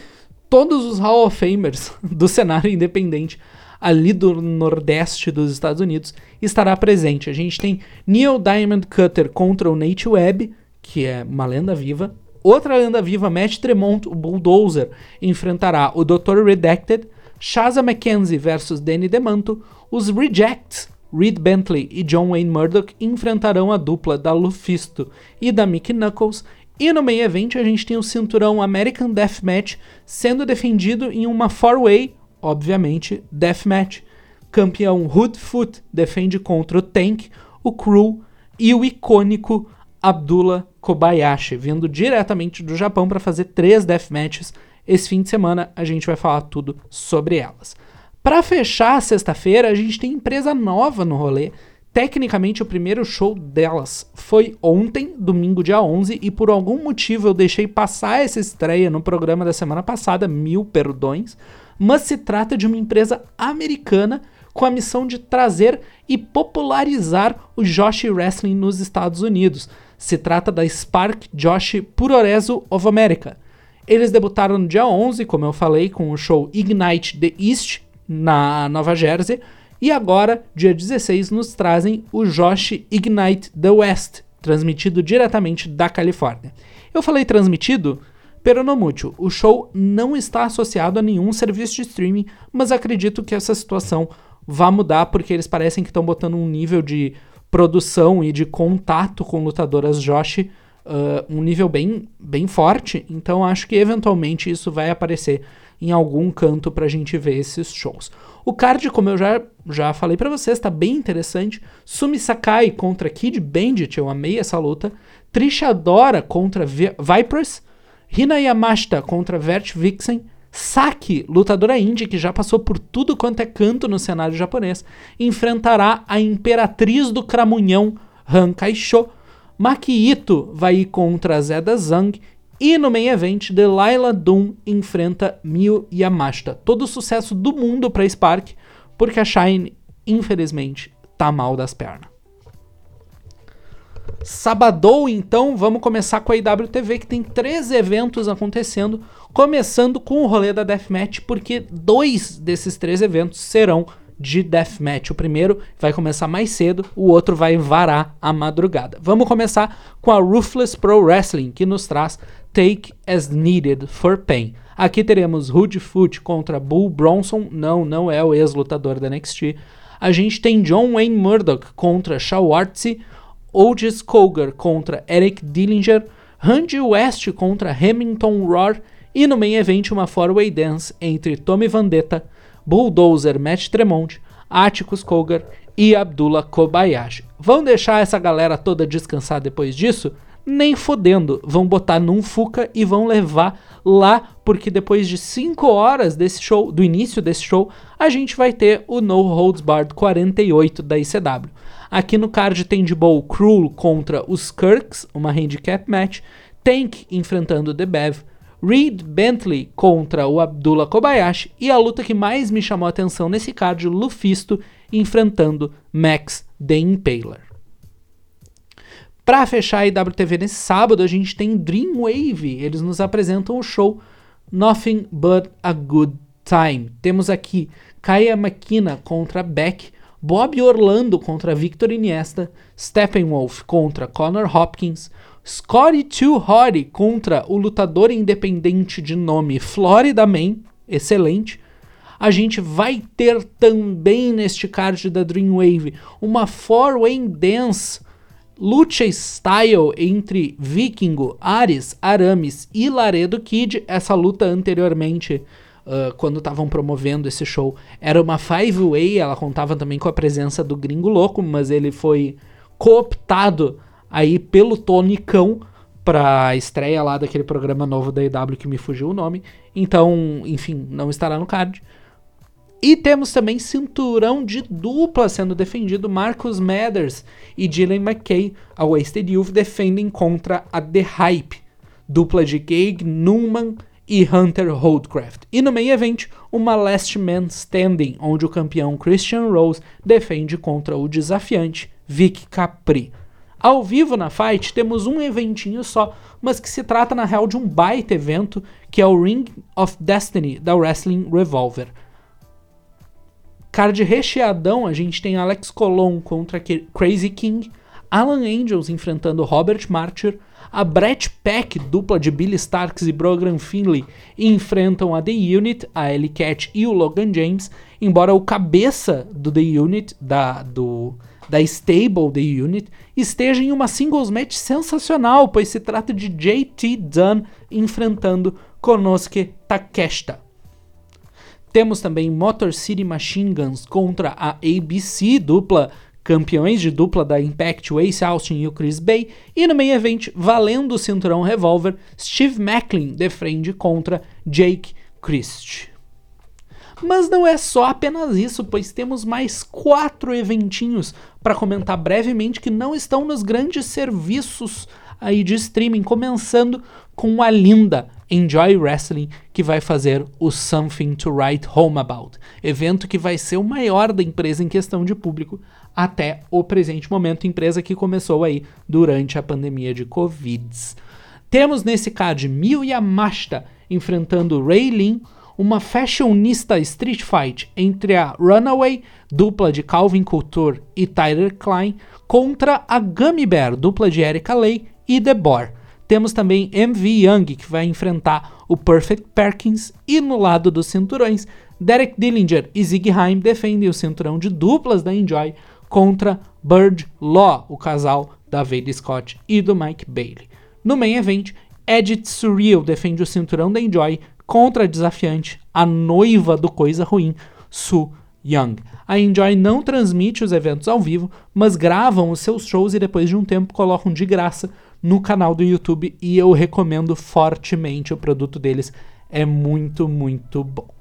todos os Hall of Famers do cenário independente ali do nordeste dos Estados Unidos estará presente. A gente tem Neil Diamond Cutter contra o Nate Webb, que é uma lenda viva. Outra lenda viva, Matt Tremont, o Bulldozer, enfrentará o Dr. Redacted, Shaza McKenzie versus Danny DeManto, os Rejects Reed Bentley e John Wayne Murdoch enfrentarão a dupla da Lufisto e da Mickey Knuckles. E no main event a gente tem o cinturão American Deathmatch sendo defendido em uma four-way, obviamente, deathmatch. Campeão Hoodfoot defende contra o Tank, o Crew e o icônico Abdullah Kobayashi, vindo diretamente do Japão para fazer três deathmatches. Esse fim de semana a gente vai falar tudo sobre elas. Para fechar sexta-feira, a gente tem empresa nova no rolê. Tecnicamente, o primeiro show delas foi ontem, domingo, dia 11, e por algum motivo eu deixei passar essa estreia no programa da semana passada, mil perdões. Mas se trata de uma empresa americana com a missão de trazer e popularizar o Josh Wrestling nos Estados Unidos. Se trata da Spark Josh Puroresu of America. Eles debutaram no dia 11, como eu falei, com o show Ignite the East na Nova Jersey, e agora, dia 16, nos trazem o Josh Ignite the West, transmitido diretamente da Califórnia. Eu falei transmitido, pero no mútil. O show não está associado a nenhum serviço de streaming, mas acredito que essa situação vá mudar porque eles parecem que estão botando um nível de produção e de contato com lutadoras Josh uh, um nível bem, bem forte. Então acho que eventualmente isso vai aparecer em algum canto pra gente ver esses shows. O card, como eu já, já falei para vocês, tá bem interessante. Sumi Sakai contra Kid Bandit, eu amei essa luta. Trisha Dora contra Vi Vipers. Hina Yamashita contra Vert Vixen. Saki, lutadora indie que já passou por tudo quanto é canto no cenário japonês, enfrentará a Imperatriz do Cramunhão, Han Kaisho. Maki Ito vai ir contra Zeda Zhang e no main event, Delilah Doom enfrenta Miyu Yamashita. Todo o sucesso do mundo para Spark, porque a Shine, infelizmente, tá mal das pernas. Sabadou, então, vamos começar com a IWTV, que tem três eventos acontecendo, começando com o rolê da Deathmatch, porque dois desses três eventos serão de Deathmatch. O primeiro vai começar mais cedo, o outro vai varar a madrugada. Vamos começar com a Ruthless Pro Wrestling, que nos traz Take as Needed for Pain. Aqui teremos Rude Foot contra Bull Bronson, não, não é o ex-lutador da NXT. A gente tem John Wayne Murdoch contra Shawartzy, Otis Cogar contra Eric Dillinger, Randy West contra Hamilton Roar e no main event uma four-way dance entre Tommy Vandetta, Bulldozer Matt Tremont, Atticus Cogar e Abdullah Kobayashi. Vão deixar essa galera toda descansar depois disso? nem fodendo. Vão botar num Fuca e vão levar lá, porque depois de 5 horas desse show, do início desse show, a gente vai ter o No Holds Barred 48 da ICW. Aqui no card tem de bowl Cruel contra os Kirks, uma handicap match, Tank enfrentando The Bev, Reed Bentley contra o Abdullah Kobayashi e a luta que mais me chamou a atenção nesse card, Lufisto enfrentando Max The Impaler. Para fechar a IWTV nesse sábado, a gente tem Dreamwave. Eles nos apresentam o show Nothing But a Good Time. Temos aqui Kaya McKenna contra Beck, Bob Orlando contra Victor Iniesta, Steppenwolf contra Connor Hopkins, Scotty Too Hotty contra o lutador independente de nome Florida Man, excelente. A gente vai ter também neste card da Dreamwave uma four-way dance luta style entre Vikingo, Ares, Aramis e Laredo Kid. Essa luta anteriormente, uh, quando estavam promovendo esse show, era uma five-way. Ela contava também com a presença do Gringo Louco, mas ele foi cooptado aí pelo Tonicão para a estreia lá daquele programa novo da EW que me fugiu o nome. Então, enfim, não estará no card. E temos também cinturão de dupla sendo defendido. Marcus Mathers e Dylan McKay, a Wasted Youth, defendem contra a The Hype, dupla de Gage Newman e Hunter Holdcraft. E no main event, uma Last Man Standing, onde o campeão Christian Rose defende contra o desafiante Vic Capri. Ao vivo na fight, temos um eventinho só, mas que se trata na real de um baita evento, que é o Ring of Destiny da Wrestling Revolver. Card recheadão, a gente tem Alex Colon contra Crazy King, Alan Angels enfrentando Robert Martyr, a Brett Peck, dupla de Billy Starks e Brogan Finley, enfrentam a The Unit, a Ellie Cat e o Logan James, embora o cabeça do The Unit, da, do, da stable The Unit, esteja em uma singles match sensacional, pois se trata de JT Dunn enfrentando Konosuke Takeshita. Temos também Motor City Machine Guns contra a ABC, dupla campeões de dupla da Impact, o Ace Austin e o Chris Bay. E no main event, valendo o cinturão revólver, Steve Macklin defende contra Jake Christ. Mas não é só apenas isso, pois temos mais quatro eventinhos para comentar brevemente que não estão nos grandes serviços aí de streaming, começando com a linda Enjoy Wrestling, que vai fazer o Something to Write Home About, evento que vai ser o maior da empresa em questão de público até o presente momento, empresa que começou aí durante a pandemia de Covid. Temos nesse card Miyu Yamashita enfrentando Ray Lin, uma fashionista street fight entre a Runaway, dupla de Calvin Couture e Tyler Klein, contra a Gummy Bear, dupla de Erika Lay e The Boar. Temos também MV Young, que vai enfrentar o Perfect Perkins, e no lado dos cinturões, Derek Dillinger e Ziggy Haim defendem o cinturão de duplas da Enjoy contra Bird Law, o casal da Veda Scott e do Mike Bailey. No main event, Edit Surreal defende o cinturão da Enjoy contra a desafiante, a noiva do Coisa Ruim, Su Young. A Enjoy não transmite os eventos ao vivo, mas gravam os seus shows e depois de um tempo colocam de graça no canal do YouTube e eu recomendo fortemente o produto deles. É muito, muito bom.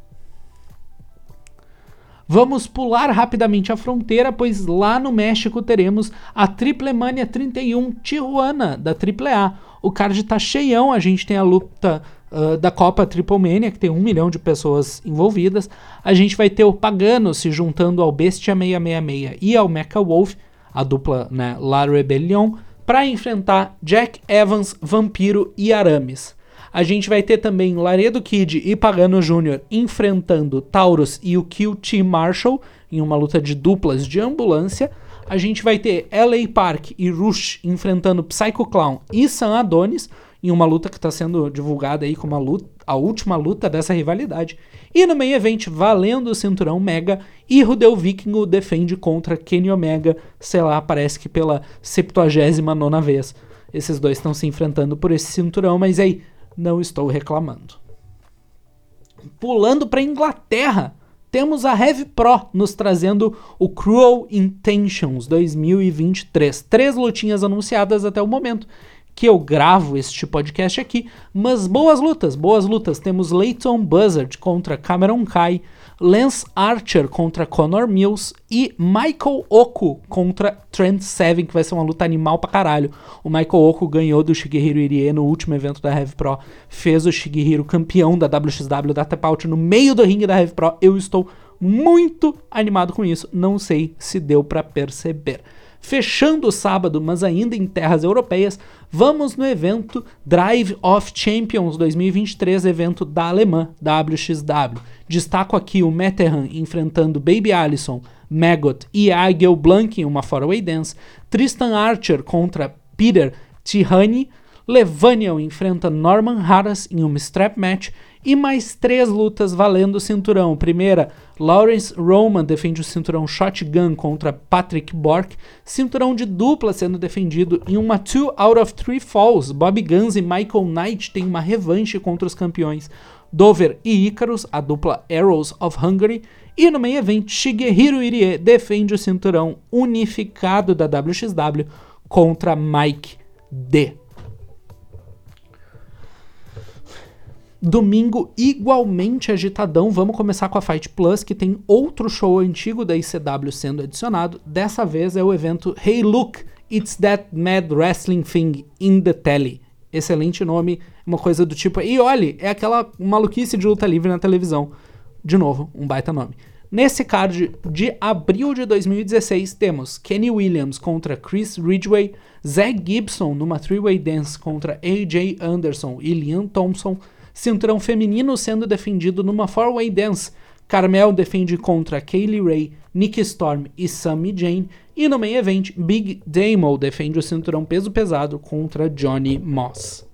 Vamos pular rapidamente a fronteira, pois lá no México teremos a Triplemania 31 Tijuana da AAA. O card tá cheião, a gente tem a luta uh, da Copa Triplemania, que tem um milhão de pessoas envolvidas. A gente vai ter o Pagano se juntando ao Bestia 666 e ao Mecha Wolf, a dupla né, La Rebellion, para enfrentar Jack Evans, Vampiro e Arames. A gente vai ter também Laredo Kid e Pagano Jr. enfrentando Taurus e o QT Marshall em uma luta de duplas de ambulância. A gente vai ter LA Park e Rush enfrentando Psycho Clown e Sam Adonis em uma luta que está sendo divulgada aí como a, luta, a última luta dessa rivalidade. E no main event, valendo o cinturão Mega, e Rudel Viking defende contra Kenny Omega, sei lá, parece que pela 79 vez. Esses dois estão se enfrentando por esse cinturão, mas aí, não estou reclamando. Pulando para Inglaterra, temos a Heavy Pro nos trazendo o Cruel Intentions 2023. Três lutinhas anunciadas até o momento que eu gravo este podcast aqui, mas boas lutas, boas lutas. Temos Leighton Buzzard contra Cameron Kai, Lance Archer contra Connor Mills e Michael Oku contra Trent Seven, que vai ser uma luta animal pra caralho. O Michael Oku ganhou do Shigehiro Irie no último evento da Heavy Pro, fez o Shigehiro campeão da WXW da Tap Out no meio do ringue da Heavy Pro. Eu estou muito animado com isso, não sei se deu para perceber. Fechando o sábado, mas ainda em terras europeias, vamos no evento Drive of Champions 2023, evento da alemã WXW. Destaco aqui o Metehan enfrentando Baby Allison, Maggot e Agel Blank em uma four-way dance, Tristan Archer contra Peter Tihani, Levaniel enfrenta Norman Harris em uma strap match e mais três lutas valendo o cinturão. Primeira, Lawrence Roman defende o cinturão Shotgun contra Patrick Bork. Cinturão de dupla sendo defendido em uma Two Out of Three Falls. Bobby Guns e Michael Knight têm uma revanche contra os campeões Dover e Icarus, a dupla Arrows of Hungary. E no main event, Shigehiro Irie defende o cinturão unificado da WXW contra Mike D. Domingo igualmente agitadão. Vamos começar com a Fight Plus, que tem outro show antigo da ICW sendo adicionado. Dessa vez é o evento Hey Look, It's That Mad Wrestling Thing in the Telly. Excelente nome, uma coisa do tipo. E olhe, é aquela maluquice de luta livre na televisão. De novo, um baita nome. Nesse card de abril de 2016, temos Kenny Williams contra Chris Ridgway, Zach Gibson numa three-way dance contra AJ Anderson e Liam Thompson, cinturão feminino sendo defendido numa four-way dance. Carmel defende contra Kaylee Ray, Nick Storm e Sammy Jane. E no main event, Big Damo defende o cinturão peso pesado contra Johnny Moss.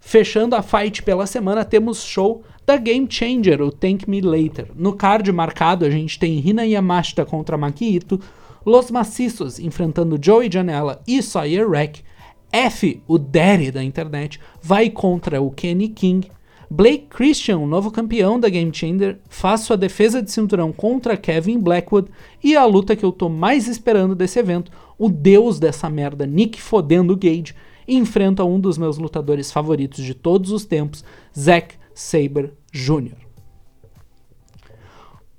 Fechando a fight pela semana, temos show da Game Changer, o Thank Me Later. No card marcado, a gente tem Hina Yamashita contra Maki Ito, Los Maciços enfrentando Joey Janela e Sawyer Rack, F, o daddy da internet, vai contra o Kenny King, Blake Christian, novo campeão da Game Changer, faz sua defesa de cinturão contra Kevin Blackwood e a luta que eu tô mais esperando desse evento, o deus dessa merda, Nick Fodendo Gage, enfrenta um dos meus lutadores favoritos de todos os tempos, Zack Saber Jr.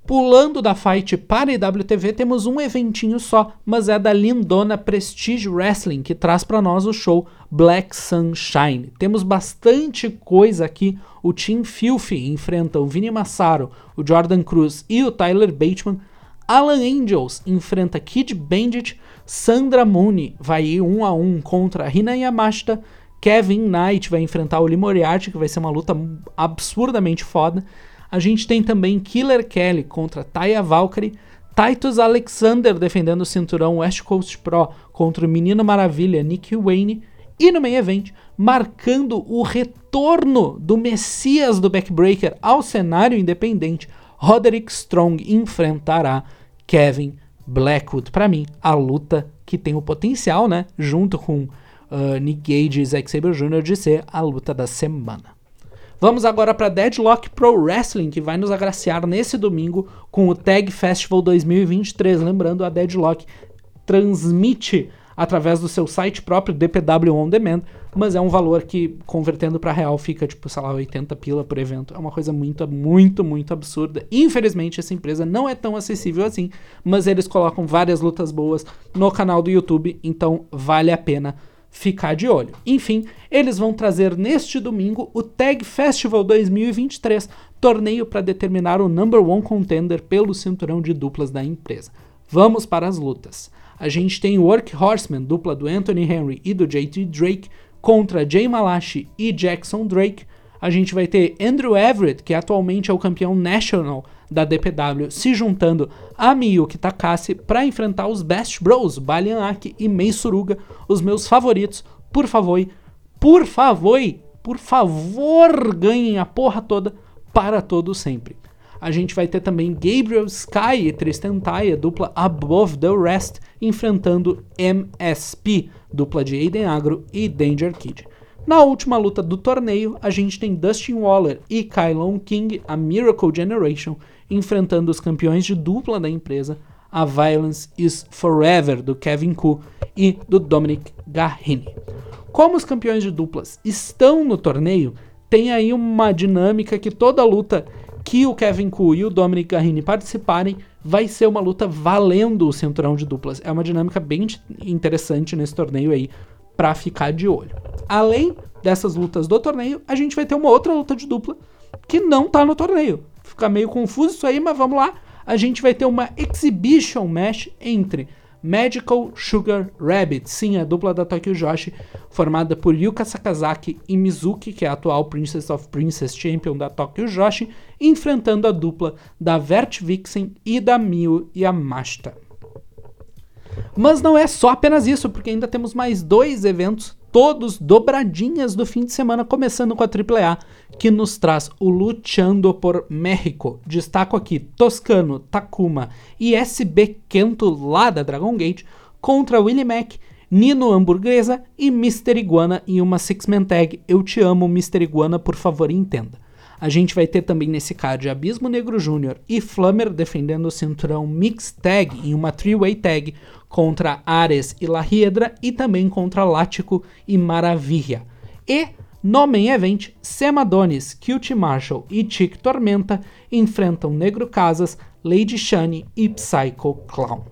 Pulando da fight para a IWTV, temos um eventinho só, mas é da lindona Prestige Wrestling, que traz para nós o show Black Sunshine. Temos bastante coisa aqui. O Team Filthy enfrenta o Vini Massaro, o Jordan Cruz e o Tyler Bateman. Alan Angels enfrenta Kid Bandit. Sandra Mooney vai ir um a um contra Hina Yamashita. Kevin Knight vai enfrentar o Lee Moriarty, que vai ser uma luta absurdamente foda. A gente tem também Killer Kelly contra Taya Valkyrie, Titus Alexander defendendo o cinturão West Coast Pro contra o Menino Maravilha Nick Wayne. E no main event, marcando o retorno do Messias do Backbreaker ao cenário independente, Roderick Strong enfrentará Kevin Blackwood. Para mim, a luta que tem o potencial, né, junto com uh, Nick Gage e Zack Sabre Jr., de ser a luta da semana. Vamos agora para Deadlock Pro Wrestling, que vai nos agraciar nesse domingo com o Tag Festival 2023. Lembrando, a Deadlock transmite através do seu site próprio, DPW On Demand, mas é um valor que, convertendo para real, fica tipo, sei lá, 80 pila por evento. É uma coisa muito, muito, muito absurda. Infelizmente, essa empresa não é tão acessível assim, mas eles colocam várias lutas boas no canal do YouTube, então vale a pena ficar de olho. Enfim, eles vão trazer neste domingo o Tag Festival 2023, torneio para determinar o number one contender pelo cinturão de duplas da empresa. Vamos para as lutas. A gente tem o Work Horseman, dupla do Anthony Henry e do JT Drake, contra Jay Malachi e Jackson Drake. A gente vai ter Andrew Everett, que atualmente é o campeão national da DPW, se juntando a Miyuki Takase para enfrentar os Best Bros, Balian Aki e Mei Suruga, os meus favoritos. Por favor, por favor, por favor, ganhem a porra toda para todo sempre. A gente vai ter também Gabriel Sky e Tristan Taya, dupla Above the Rest, enfrentando MSP, dupla de Aiden Agro e Danger Kid. Na última luta do torneio, a gente tem Dustin Waller e Kylon King, a Miracle Generation, enfrentando os campeões de dupla da empresa, a Violence is Forever, do Kevin Koo e do Dominic Garrini. Como os campeões de duplas estão no torneio, tem aí uma dinâmica que toda luta que o Kevin Koo e o Dominic Garrini participarem vai ser uma luta valendo o cinturão de duplas. É uma dinâmica bem interessante nesse torneio aí para ficar de olho. Além dessas lutas do torneio, a gente vai ter uma outra luta de dupla que não tá no torneio. Fica meio confuso isso aí, mas vamos lá. A gente vai ter uma exhibition match entre Magical Sugar Rabbit, sim, a dupla da Tokyo Joshi, formada por Yuka Sakazaki e Mizuki, que é a atual Princess of Princess Champion da Tokyo Joshi, enfrentando a dupla da Vert Vixen e da Miyu Yamashita. Mas não é só apenas isso, porque ainda temos mais dois eventos, todos dobradinhas do fim de semana, começando com a AAA, que nos traz o Luchando por México. Destaco aqui Toscano, Takuma e SB Kento lá da Dragon Gate contra Willie Mac, Nino Hamburguesa e Mr. Iguana em uma Six-Man Tag Eu Te Amo, Mr. Iguana, por favor entenda. A gente vai ter também nesse card Abismo Negro Jr. e Flammer defendendo o cinturão Mix Tag em uma Three-Way Tag contra Ares e La Hiedra e também contra Lático e Maravilha. E no main event, Sam Adonis, Cute Marshall e Chick Tormenta enfrentam Negro Casas, Lady Shani e Psycho Clown.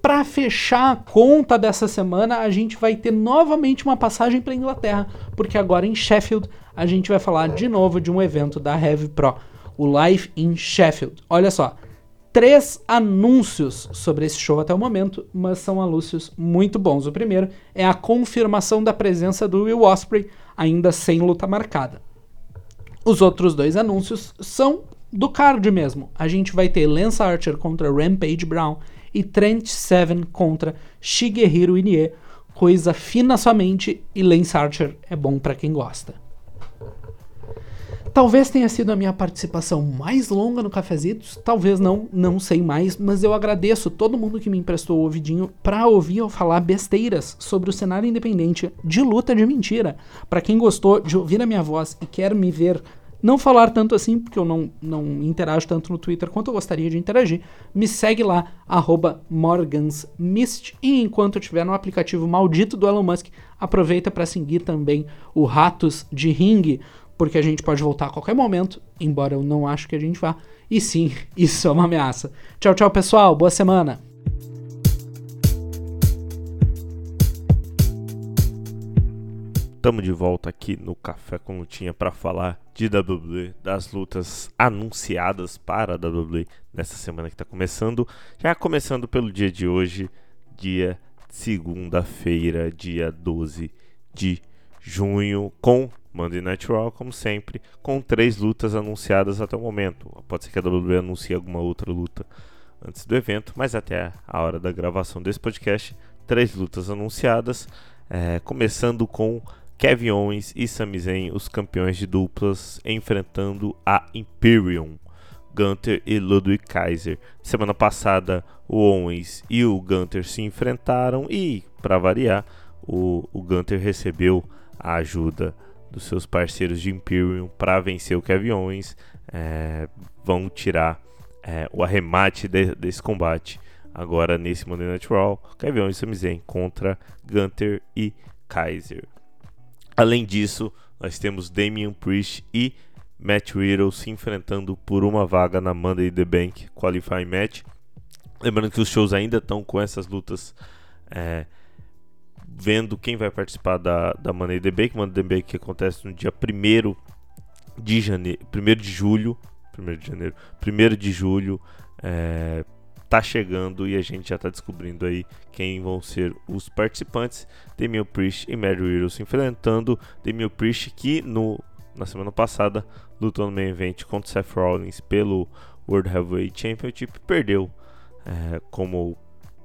Para fechar a conta dessa semana, a gente vai ter novamente uma passagem para Inglaterra, porque agora em Sheffield a gente vai falar de novo de um evento da Heavy Pro, o Live in Sheffield. Olha só, três anúncios sobre esse show até o momento, mas são anúncios muito bons. O primeiro é a confirmação da presença do Will Osprey, ainda sem luta marcada. Os outros dois anúncios são do card mesmo. A gente vai ter Lance Archer contra Rampage Brown e Trent Seven contra Shigehiro Inie. Coisa fina somente e Lance Archer é bom para quem gosta. Talvez tenha sido a minha participação mais longa no Cafezitos, talvez não, não sei mais, mas eu agradeço todo mundo que me emprestou o ouvidinho para ouvir eu falar besteiras sobre o cenário independente de luta de mentira. Para quem gostou de ouvir a minha voz e quer me ver não falar tanto assim, porque eu não, não interajo tanto no Twitter quanto eu gostaria de interagir, me segue lá, morgansmist. E enquanto estiver no aplicativo maldito do Elon Musk, aproveita para seguir também o Ratos de Ring, porque a gente pode voltar a qualquer momento, embora eu não acho que a gente vá. E sim, isso é uma ameaça. Tchau, tchau, pessoal. Boa semana. Estamos de volta aqui no Café com Lutinha para falar de WWE, das lutas anunciadas para a WWE nessa semana que está começando. Já começando pelo dia de hoje, dia segunda-feira, dia 12 de junho, com Monday Night Raw, como sempre, com três lutas anunciadas até o momento. Pode ser que a WWE anuncie alguma outra luta antes do evento, mas até a hora da gravação desse podcast, três lutas anunciadas, é, começando com Kevin Owens e Sami Zayn, os campeões de duplas, enfrentando a Imperium, Gunter e Ludwig Kaiser. Semana passada, o Owens e o Gunter se enfrentaram e, para variar, o, o Gunter recebeu a ajuda dos seus parceiros de Imperium para vencer o Owens. É, vão tirar é, o arremate de, desse combate agora nesse Monday Night Raw. Kevin e Sami Zayn contra Gunter e Kaiser. Além disso, nós temos Damian Priest e Matt Riddle se enfrentando por uma vaga na Monday the Bank Qualifying Match. Lembrando que os shows ainda estão com essas lutas, é, vendo quem vai participar da, da Monday the Bank. Monday the Bank que acontece no dia 1 de janeiro, 1 de julho, 1 de janeiro, 1 de julho, é, tá chegando e a gente já tá descobrindo aí quem vão ser os participantes. Damian Priest e Mary Riddle se enfrentando. Damian Priest que no, na semana passada lutou no main event contra Seth Rollins pelo World Heavyweight Championship. Perdeu, é, como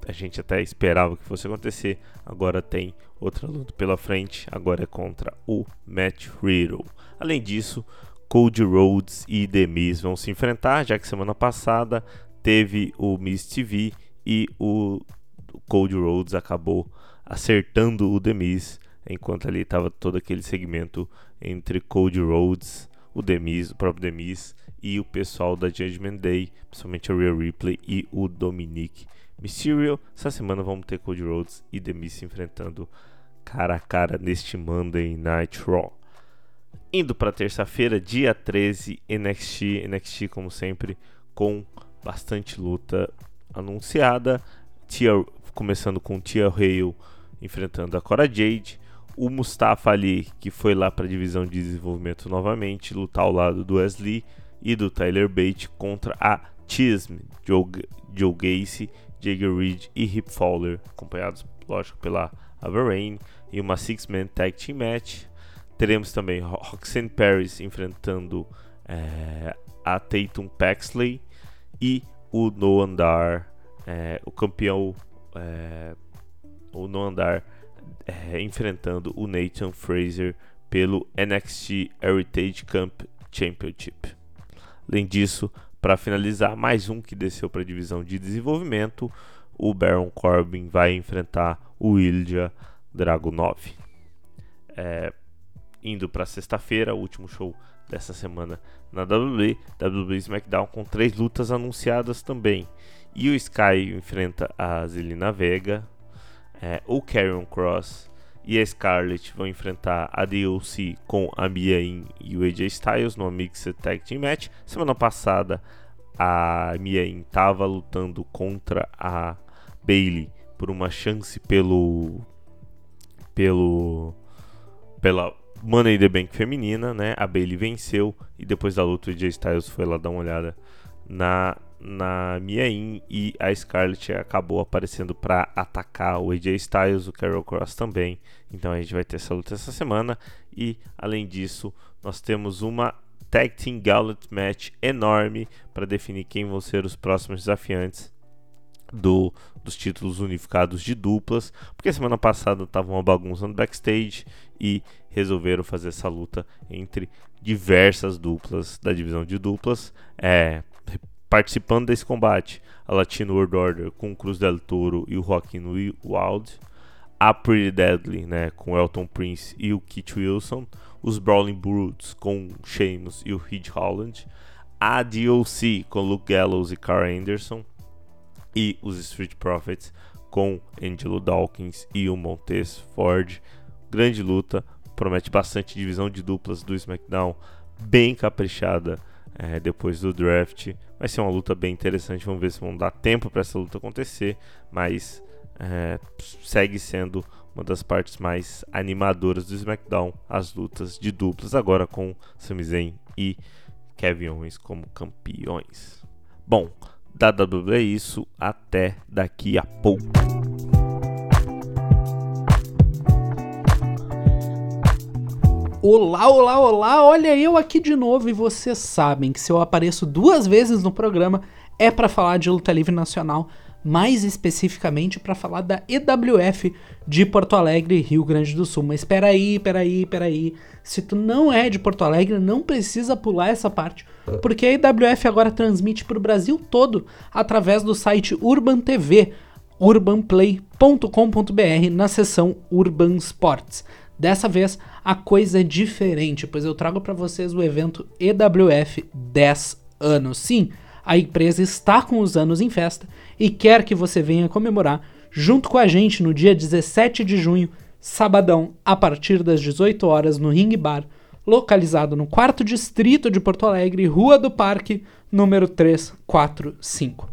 a gente até esperava que fosse acontecer. Agora tem outra luta pela frente. Agora é contra o Matt Riddle. Além disso, Cody Rhodes e The Miz vão se enfrentar, já que semana passada teve o Miss TV e o Cody Rhodes acabou acertando o The Miz, enquanto ali estava todo aquele segmento entre Cody Rhodes, o The Miz, o próprio The Miz e o pessoal da Judgment Day, principalmente o Real Ripley e o Dominic Mysterio. Essa semana vamos ter Cody Rhodes e The Miz se enfrentando cara a cara neste Monday Night Raw. Indo para terça-feira, dia 13, NXT, NXT como sempre, com bastante luta anunciada. Tia, começando com Tia Hale enfrentando a Cora Jade. O Mustafa Ali, que foi lá para a divisão de desenvolvimento novamente, lutar ao lado do Wesley e do Tyler Bate contra a Chism, Joe, Joe Gacy, Jagger Reed e Hip Fowler, acompanhados, lógico, pela Ava Rain, e uma Six-Man Tag Team Match. Teremos também Roxanne Paris enfrentando é, a Tatum Paxley e o No Andar, é, o campeão, é, o No Andar é, enfrentando o Nathan Fraser pelo NXT Heritage Camp Championship. Além disso, para finalizar, mais um que desceu para a divisão de desenvolvimento, o Baron Corbin vai enfrentar o Ilja Dragunov. É, indo para sexta-feira, o último show dessa semana na WWE, WWE SmackDown com três lutas anunciadas também. E o Sky enfrenta a Zelina Vega, é, o Karrion Cross e a Scarlett vão enfrentar a DLC com a Mia In e o AJ Styles no Mixed Tag Team Match. Semana passada a Mia In estava lutando contra a Bailey por uma chance pelo pelo pela Money the Bank feminina, né? A Bailey venceu e depois da luta o AJ Styles foi lá dar uma olhada na na Mia In e a Scarlett acabou aparecendo para atacar o AJ Styles, o Carol Cross também. Então a gente vai ter essa luta essa semana e além disso, nós temos uma Tag Team Gauntlet Match enorme para definir quem vão ser os próximos desafiantes do, dos títulos unificados de duplas, porque semana passada estava uma bagunça no backstage e resolveram fazer essa luta entre diversas duplas da divisão de duplas. É, participando desse combate, a Latino World Order com Cruz del Toro e o Joaquim Wild, a Pretty Deadly, né, com Elton Prince e o Kit Wilson, os Brawling Brutes com Sheamus e o Ridge Holland, a DOC com Luke Gallows e Carl Anderson. E os Street Profits com Angelo Dawkins e o Montez Ford. Grande luta, promete bastante divisão de duplas do SmackDown, bem caprichada é, depois do draft. Vai ser uma luta bem interessante, vamos ver se vão dar tempo para essa luta acontecer, mas é, segue sendo uma das partes mais animadoras do SmackDown, as lutas de duplas, agora com Sami Zayn e Kevin Owens como campeões. Bom, da WWE é isso, até daqui a pouco. Olá, olá, olá, olha eu aqui de novo e vocês sabem que se eu apareço duas vezes no programa é para falar de luta livre nacional, mais especificamente para falar da EWF de Porto Alegre, Rio Grande do Sul. Mas espera aí, espera aí, espera aí. Se tu não é de Porto Alegre, não precisa pular essa parte, porque a EWF agora transmite para o Brasil todo através do site Urban TV, urbanplay.com.br na seção Urban Sports. Dessa vez a coisa é diferente, pois eu trago para vocês o evento EWF 10 anos. Sim, a empresa está com os anos em festa e quer que você venha comemorar junto com a gente no dia 17 de junho, sabadão, a partir das 18 horas no Ring Bar, localizado no 4 Distrito de Porto Alegre, Rua do Parque, número 345.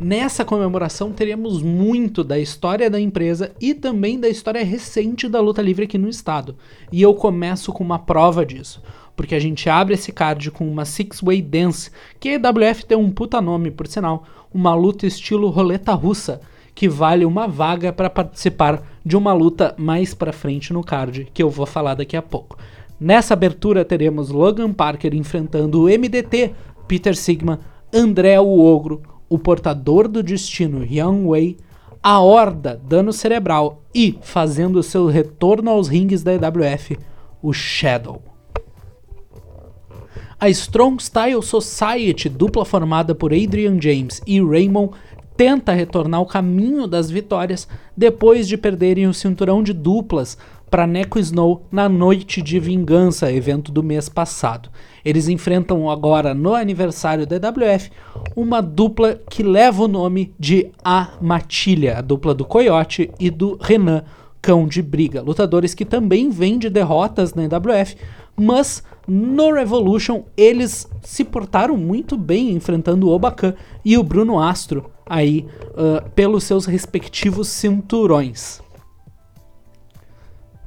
Nessa comemoração teremos muito da história da empresa e também da história recente da luta livre aqui no estado. E eu começo com uma prova disso porque a gente abre esse card com uma Six Way Dance, que a EWF tem um puta nome, por sinal, uma luta estilo roleta russa, que vale uma vaga para participar de uma luta mais para frente no card, que eu vou falar daqui a pouco. Nessa abertura teremos Logan Parker enfrentando o MDT, Peter Sigma, André o Ogro, o portador do destino Young Wei, a Horda, dano cerebral e, fazendo seu retorno aos rings da EWF, o Shadow. A Strong Style Society, dupla formada por Adrian James e Raymond, tenta retornar ao caminho das vitórias depois de perderem o cinturão de duplas para Neko Snow na Noite de Vingança, evento do mês passado. Eles enfrentam agora, no aniversário da WF, uma dupla que leva o nome de A Matilha, a dupla do Coyote e do Renan, cão de briga. Lutadores que também vêm de derrotas na WF, mas no Revolution eles se portaram muito bem enfrentando o Obacan e o Bruno Astro aí uh, pelos seus respectivos cinturões.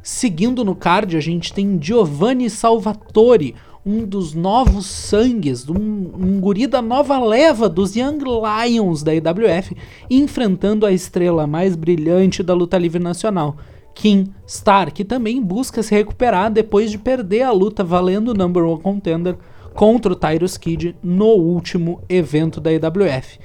Seguindo no card, a gente tem Giovanni Salvatore, um dos novos sangues, um, um guri da nova leva dos Young Lions da IWF, enfrentando a estrela mais brilhante da luta livre nacional, Kim Star, que também busca se recuperar depois de perder a luta valendo o Number One Contender contra o Tyrus Kid no último evento da EWF.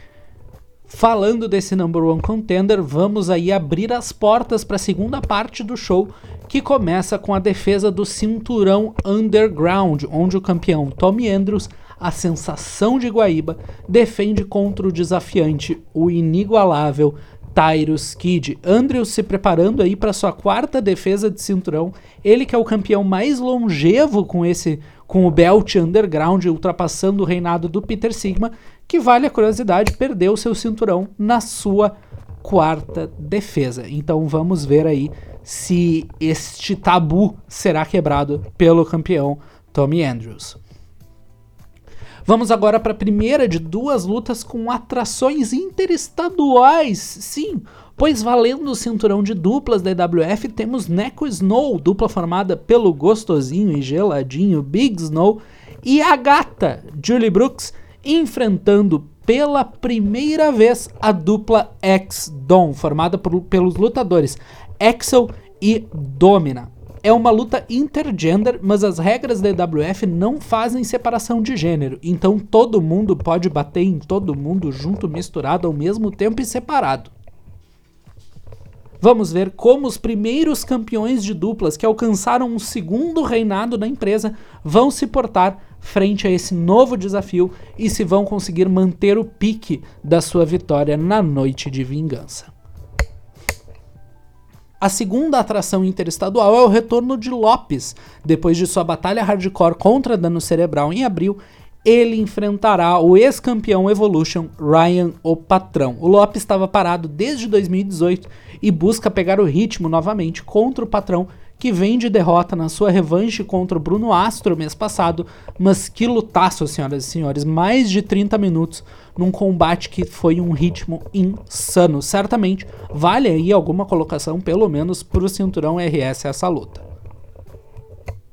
Falando desse Number One Contender, vamos aí abrir as portas para a segunda parte do show, que começa com a defesa do cinturão Underground, onde o campeão Tommy Andrews, a sensação de Guaíba, defende contra o desafiante, o inigualável Tyrus Kid. Andrews se preparando aí para sua quarta defesa de cinturão. Ele que é o campeão mais longevo com esse com o belt underground, ultrapassando o reinado do Peter Sigma, que vale a curiosidade, perdeu seu cinturão na sua quarta defesa. Então vamos ver aí se este tabu será quebrado pelo campeão Tommy Andrews. Vamos agora para a primeira de duas lutas com atrações interestaduais. Sim, pois valendo o cinturão de duplas da EWF, temos Neko Snow, dupla formada pelo gostosinho e geladinho Big Snow, e a gata Julie Brooks enfrentando pela primeira vez a dupla X-Dom, formada por, pelos lutadores Axel e Domina é uma luta intergender, mas as regras da EWF não fazem separação de gênero. Então todo mundo pode bater em todo mundo junto, misturado ao mesmo tempo e separado. Vamos ver como os primeiros campeões de duplas que alcançaram um segundo reinado na empresa vão se portar frente a esse novo desafio e se vão conseguir manter o pique da sua vitória na noite de vingança. A segunda atração interestadual é o retorno de Lopes. Depois de sua batalha hardcore contra dano cerebral em abril, ele enfrentará o ex-campeão Evolution, Ryan o Patrão. O Lopes estava parado desde 2018 e busca pegar o ritmo novamente contra o Patrão, que vem de derrota na sua revanche contra o Bruno Astro mês passado, mas que lutaço, senhoras e senhores, mais de 30 minutos num combate que foi um ritmo insano. Certamente vale aí alguma colocação, pelo menos para o cinturão RS essa luta.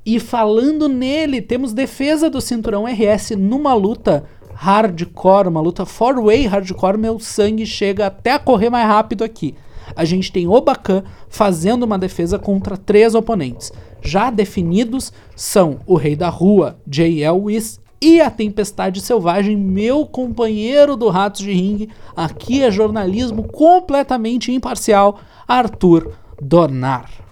E falando nele, temos defesa do cinturão RS numa luta hardcore, uma luta four-way hardcore. Meu sangue chega até a correr mais rápido aqui. A gente tem Obakan fazendo uma defesa contra três oponentes. Já definidos são o Rei da Rua, J.L. Whis, e a Tempestade Selvagem, meu companheiro do Ratos de Ringue. Aqui é jornalismo completamente imparcial, Arthur Donar.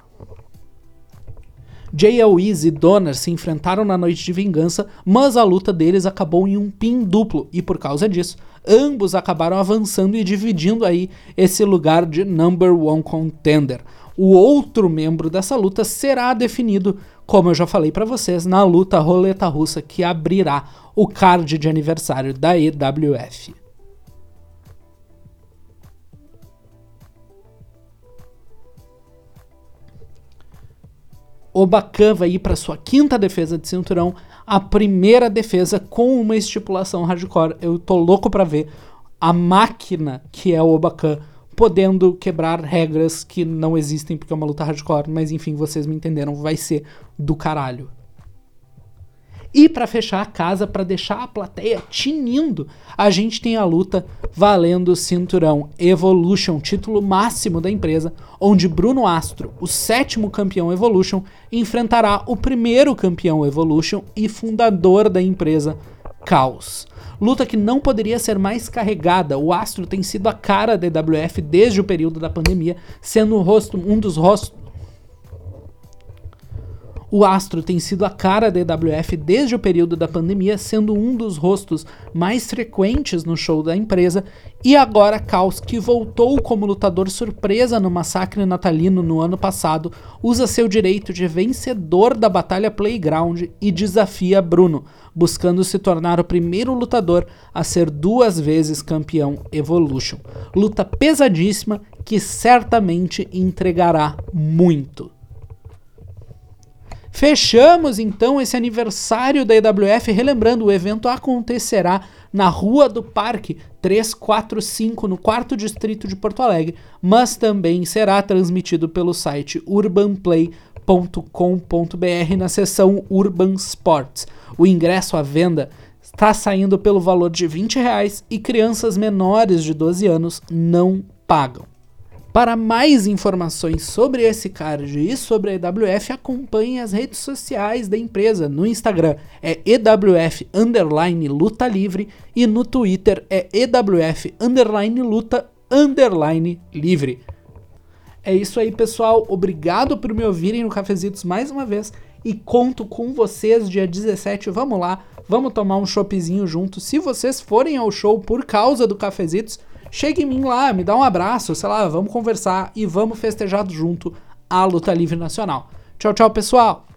J.L. e Donner se enfrentaram na noite de vingança, mas a luta deles acabou em um pin duplo e por causa disso, ambos acabaram avançando e dividindo aí esse lugar de number one contender. O outro membro dessa luta será definido, como eu já falei para vocês, na luta roleta russa que abrirá o card de aniversário da EWF. Obacan vai ir para sua quinta defesa de cinturão, a primeira defesa com uma estipulação hardcore. Eu tô louco para ver a máquina que é o Obacan podendo quebrar regras que não existem porque é uma luta hardcore, mas enfim, vocês me entenderam, vai ser do caralho. E para fechar a casa, para deixar a plateia tinindo, a gente tem a luta valendo o cinturão Evolution, título máximo da empresa, onde Bruno Astro, o sétimo campeão Evolution, enfrentará o primeiro campeão Evolution e fundador da empresa, Caos. Luta que não poderia ser mais carregada. O Astro tem sido a cara da EWF desde o período da pandemia, sendo rosto, um dos rostos o Astro tem sido a cara da EWF desde o período da pandemia, sendo um dos rostos mais frequentes no show da empresa, e agora Caos, que voltou como lutador surpresa no massacre natalino no ano passado, usa seu direito de vencedor da Batalha Playground e desafia Bruno, buscando se tornar o primeiro lutador a ser duas vezes campeão Evolution. Luta pesadíssima que certamente entregará muito. Fechamos então esse aniversário da EWF, relembrando o evento acontecerá na Rua do Parque 345, no quarto distrito de Porto Alegre, mas também será transmitido pelo site urbanplay.com.br na seção Urban Sports. O ingresso à venda está saindo pelo valor de 20 reais e crianças menores de 12 anos não pagam. Para mais informações sobre esse card e sobre a EWF, acompanhe as redes sociais da empresa. No Instagram é EWF underline luta livre e no Twitter é EWF underline luta underline livre. É isso aí, pessoal. Obrigado por me ouvirem no Cafezitos mais uma vez e conto com vocês dia 17. Vamos lá, vamos tomar um choppzinho junto. Se vocês forem ao show por causa do Cafezitos, Chega em mim lá, me dá um abraço, sei lá, vamos conversar e vamos festejar junto a luta livre nacional. Tchau, tchau, pessoal!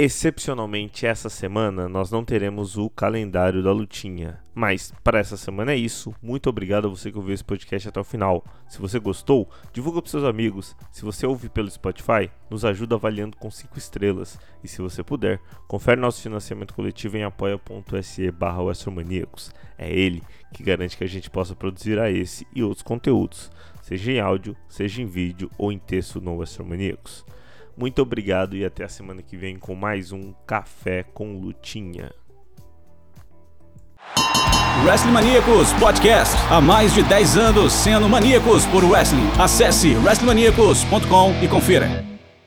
Excepcionalmente, essa semana nós não teremos o calendário da lutinha. Mas para essa semana é isso. Muito obrigado a você que ouviu esse podcast até o final. Se você gostou, divulga para seus amigos. Se você ouve pelo Spotify, nos ajuda avaliando com 5 estrelas. E se você puder, confere nosso financiamento coletivo em apoia.se barra É ele que garante que a gente possa produzir a esse e outros conteúdos, seja em áudio, seja em vídeo ou em texto no Astromaníacos. Muito obrigado e até a semana que vem com mais um Café com Lutinha. Wrestling Maníacos Podcast. Há mais de 10 anos sendo maníacos por wrestling. Acesse wrestlingmaníacos.com e confira.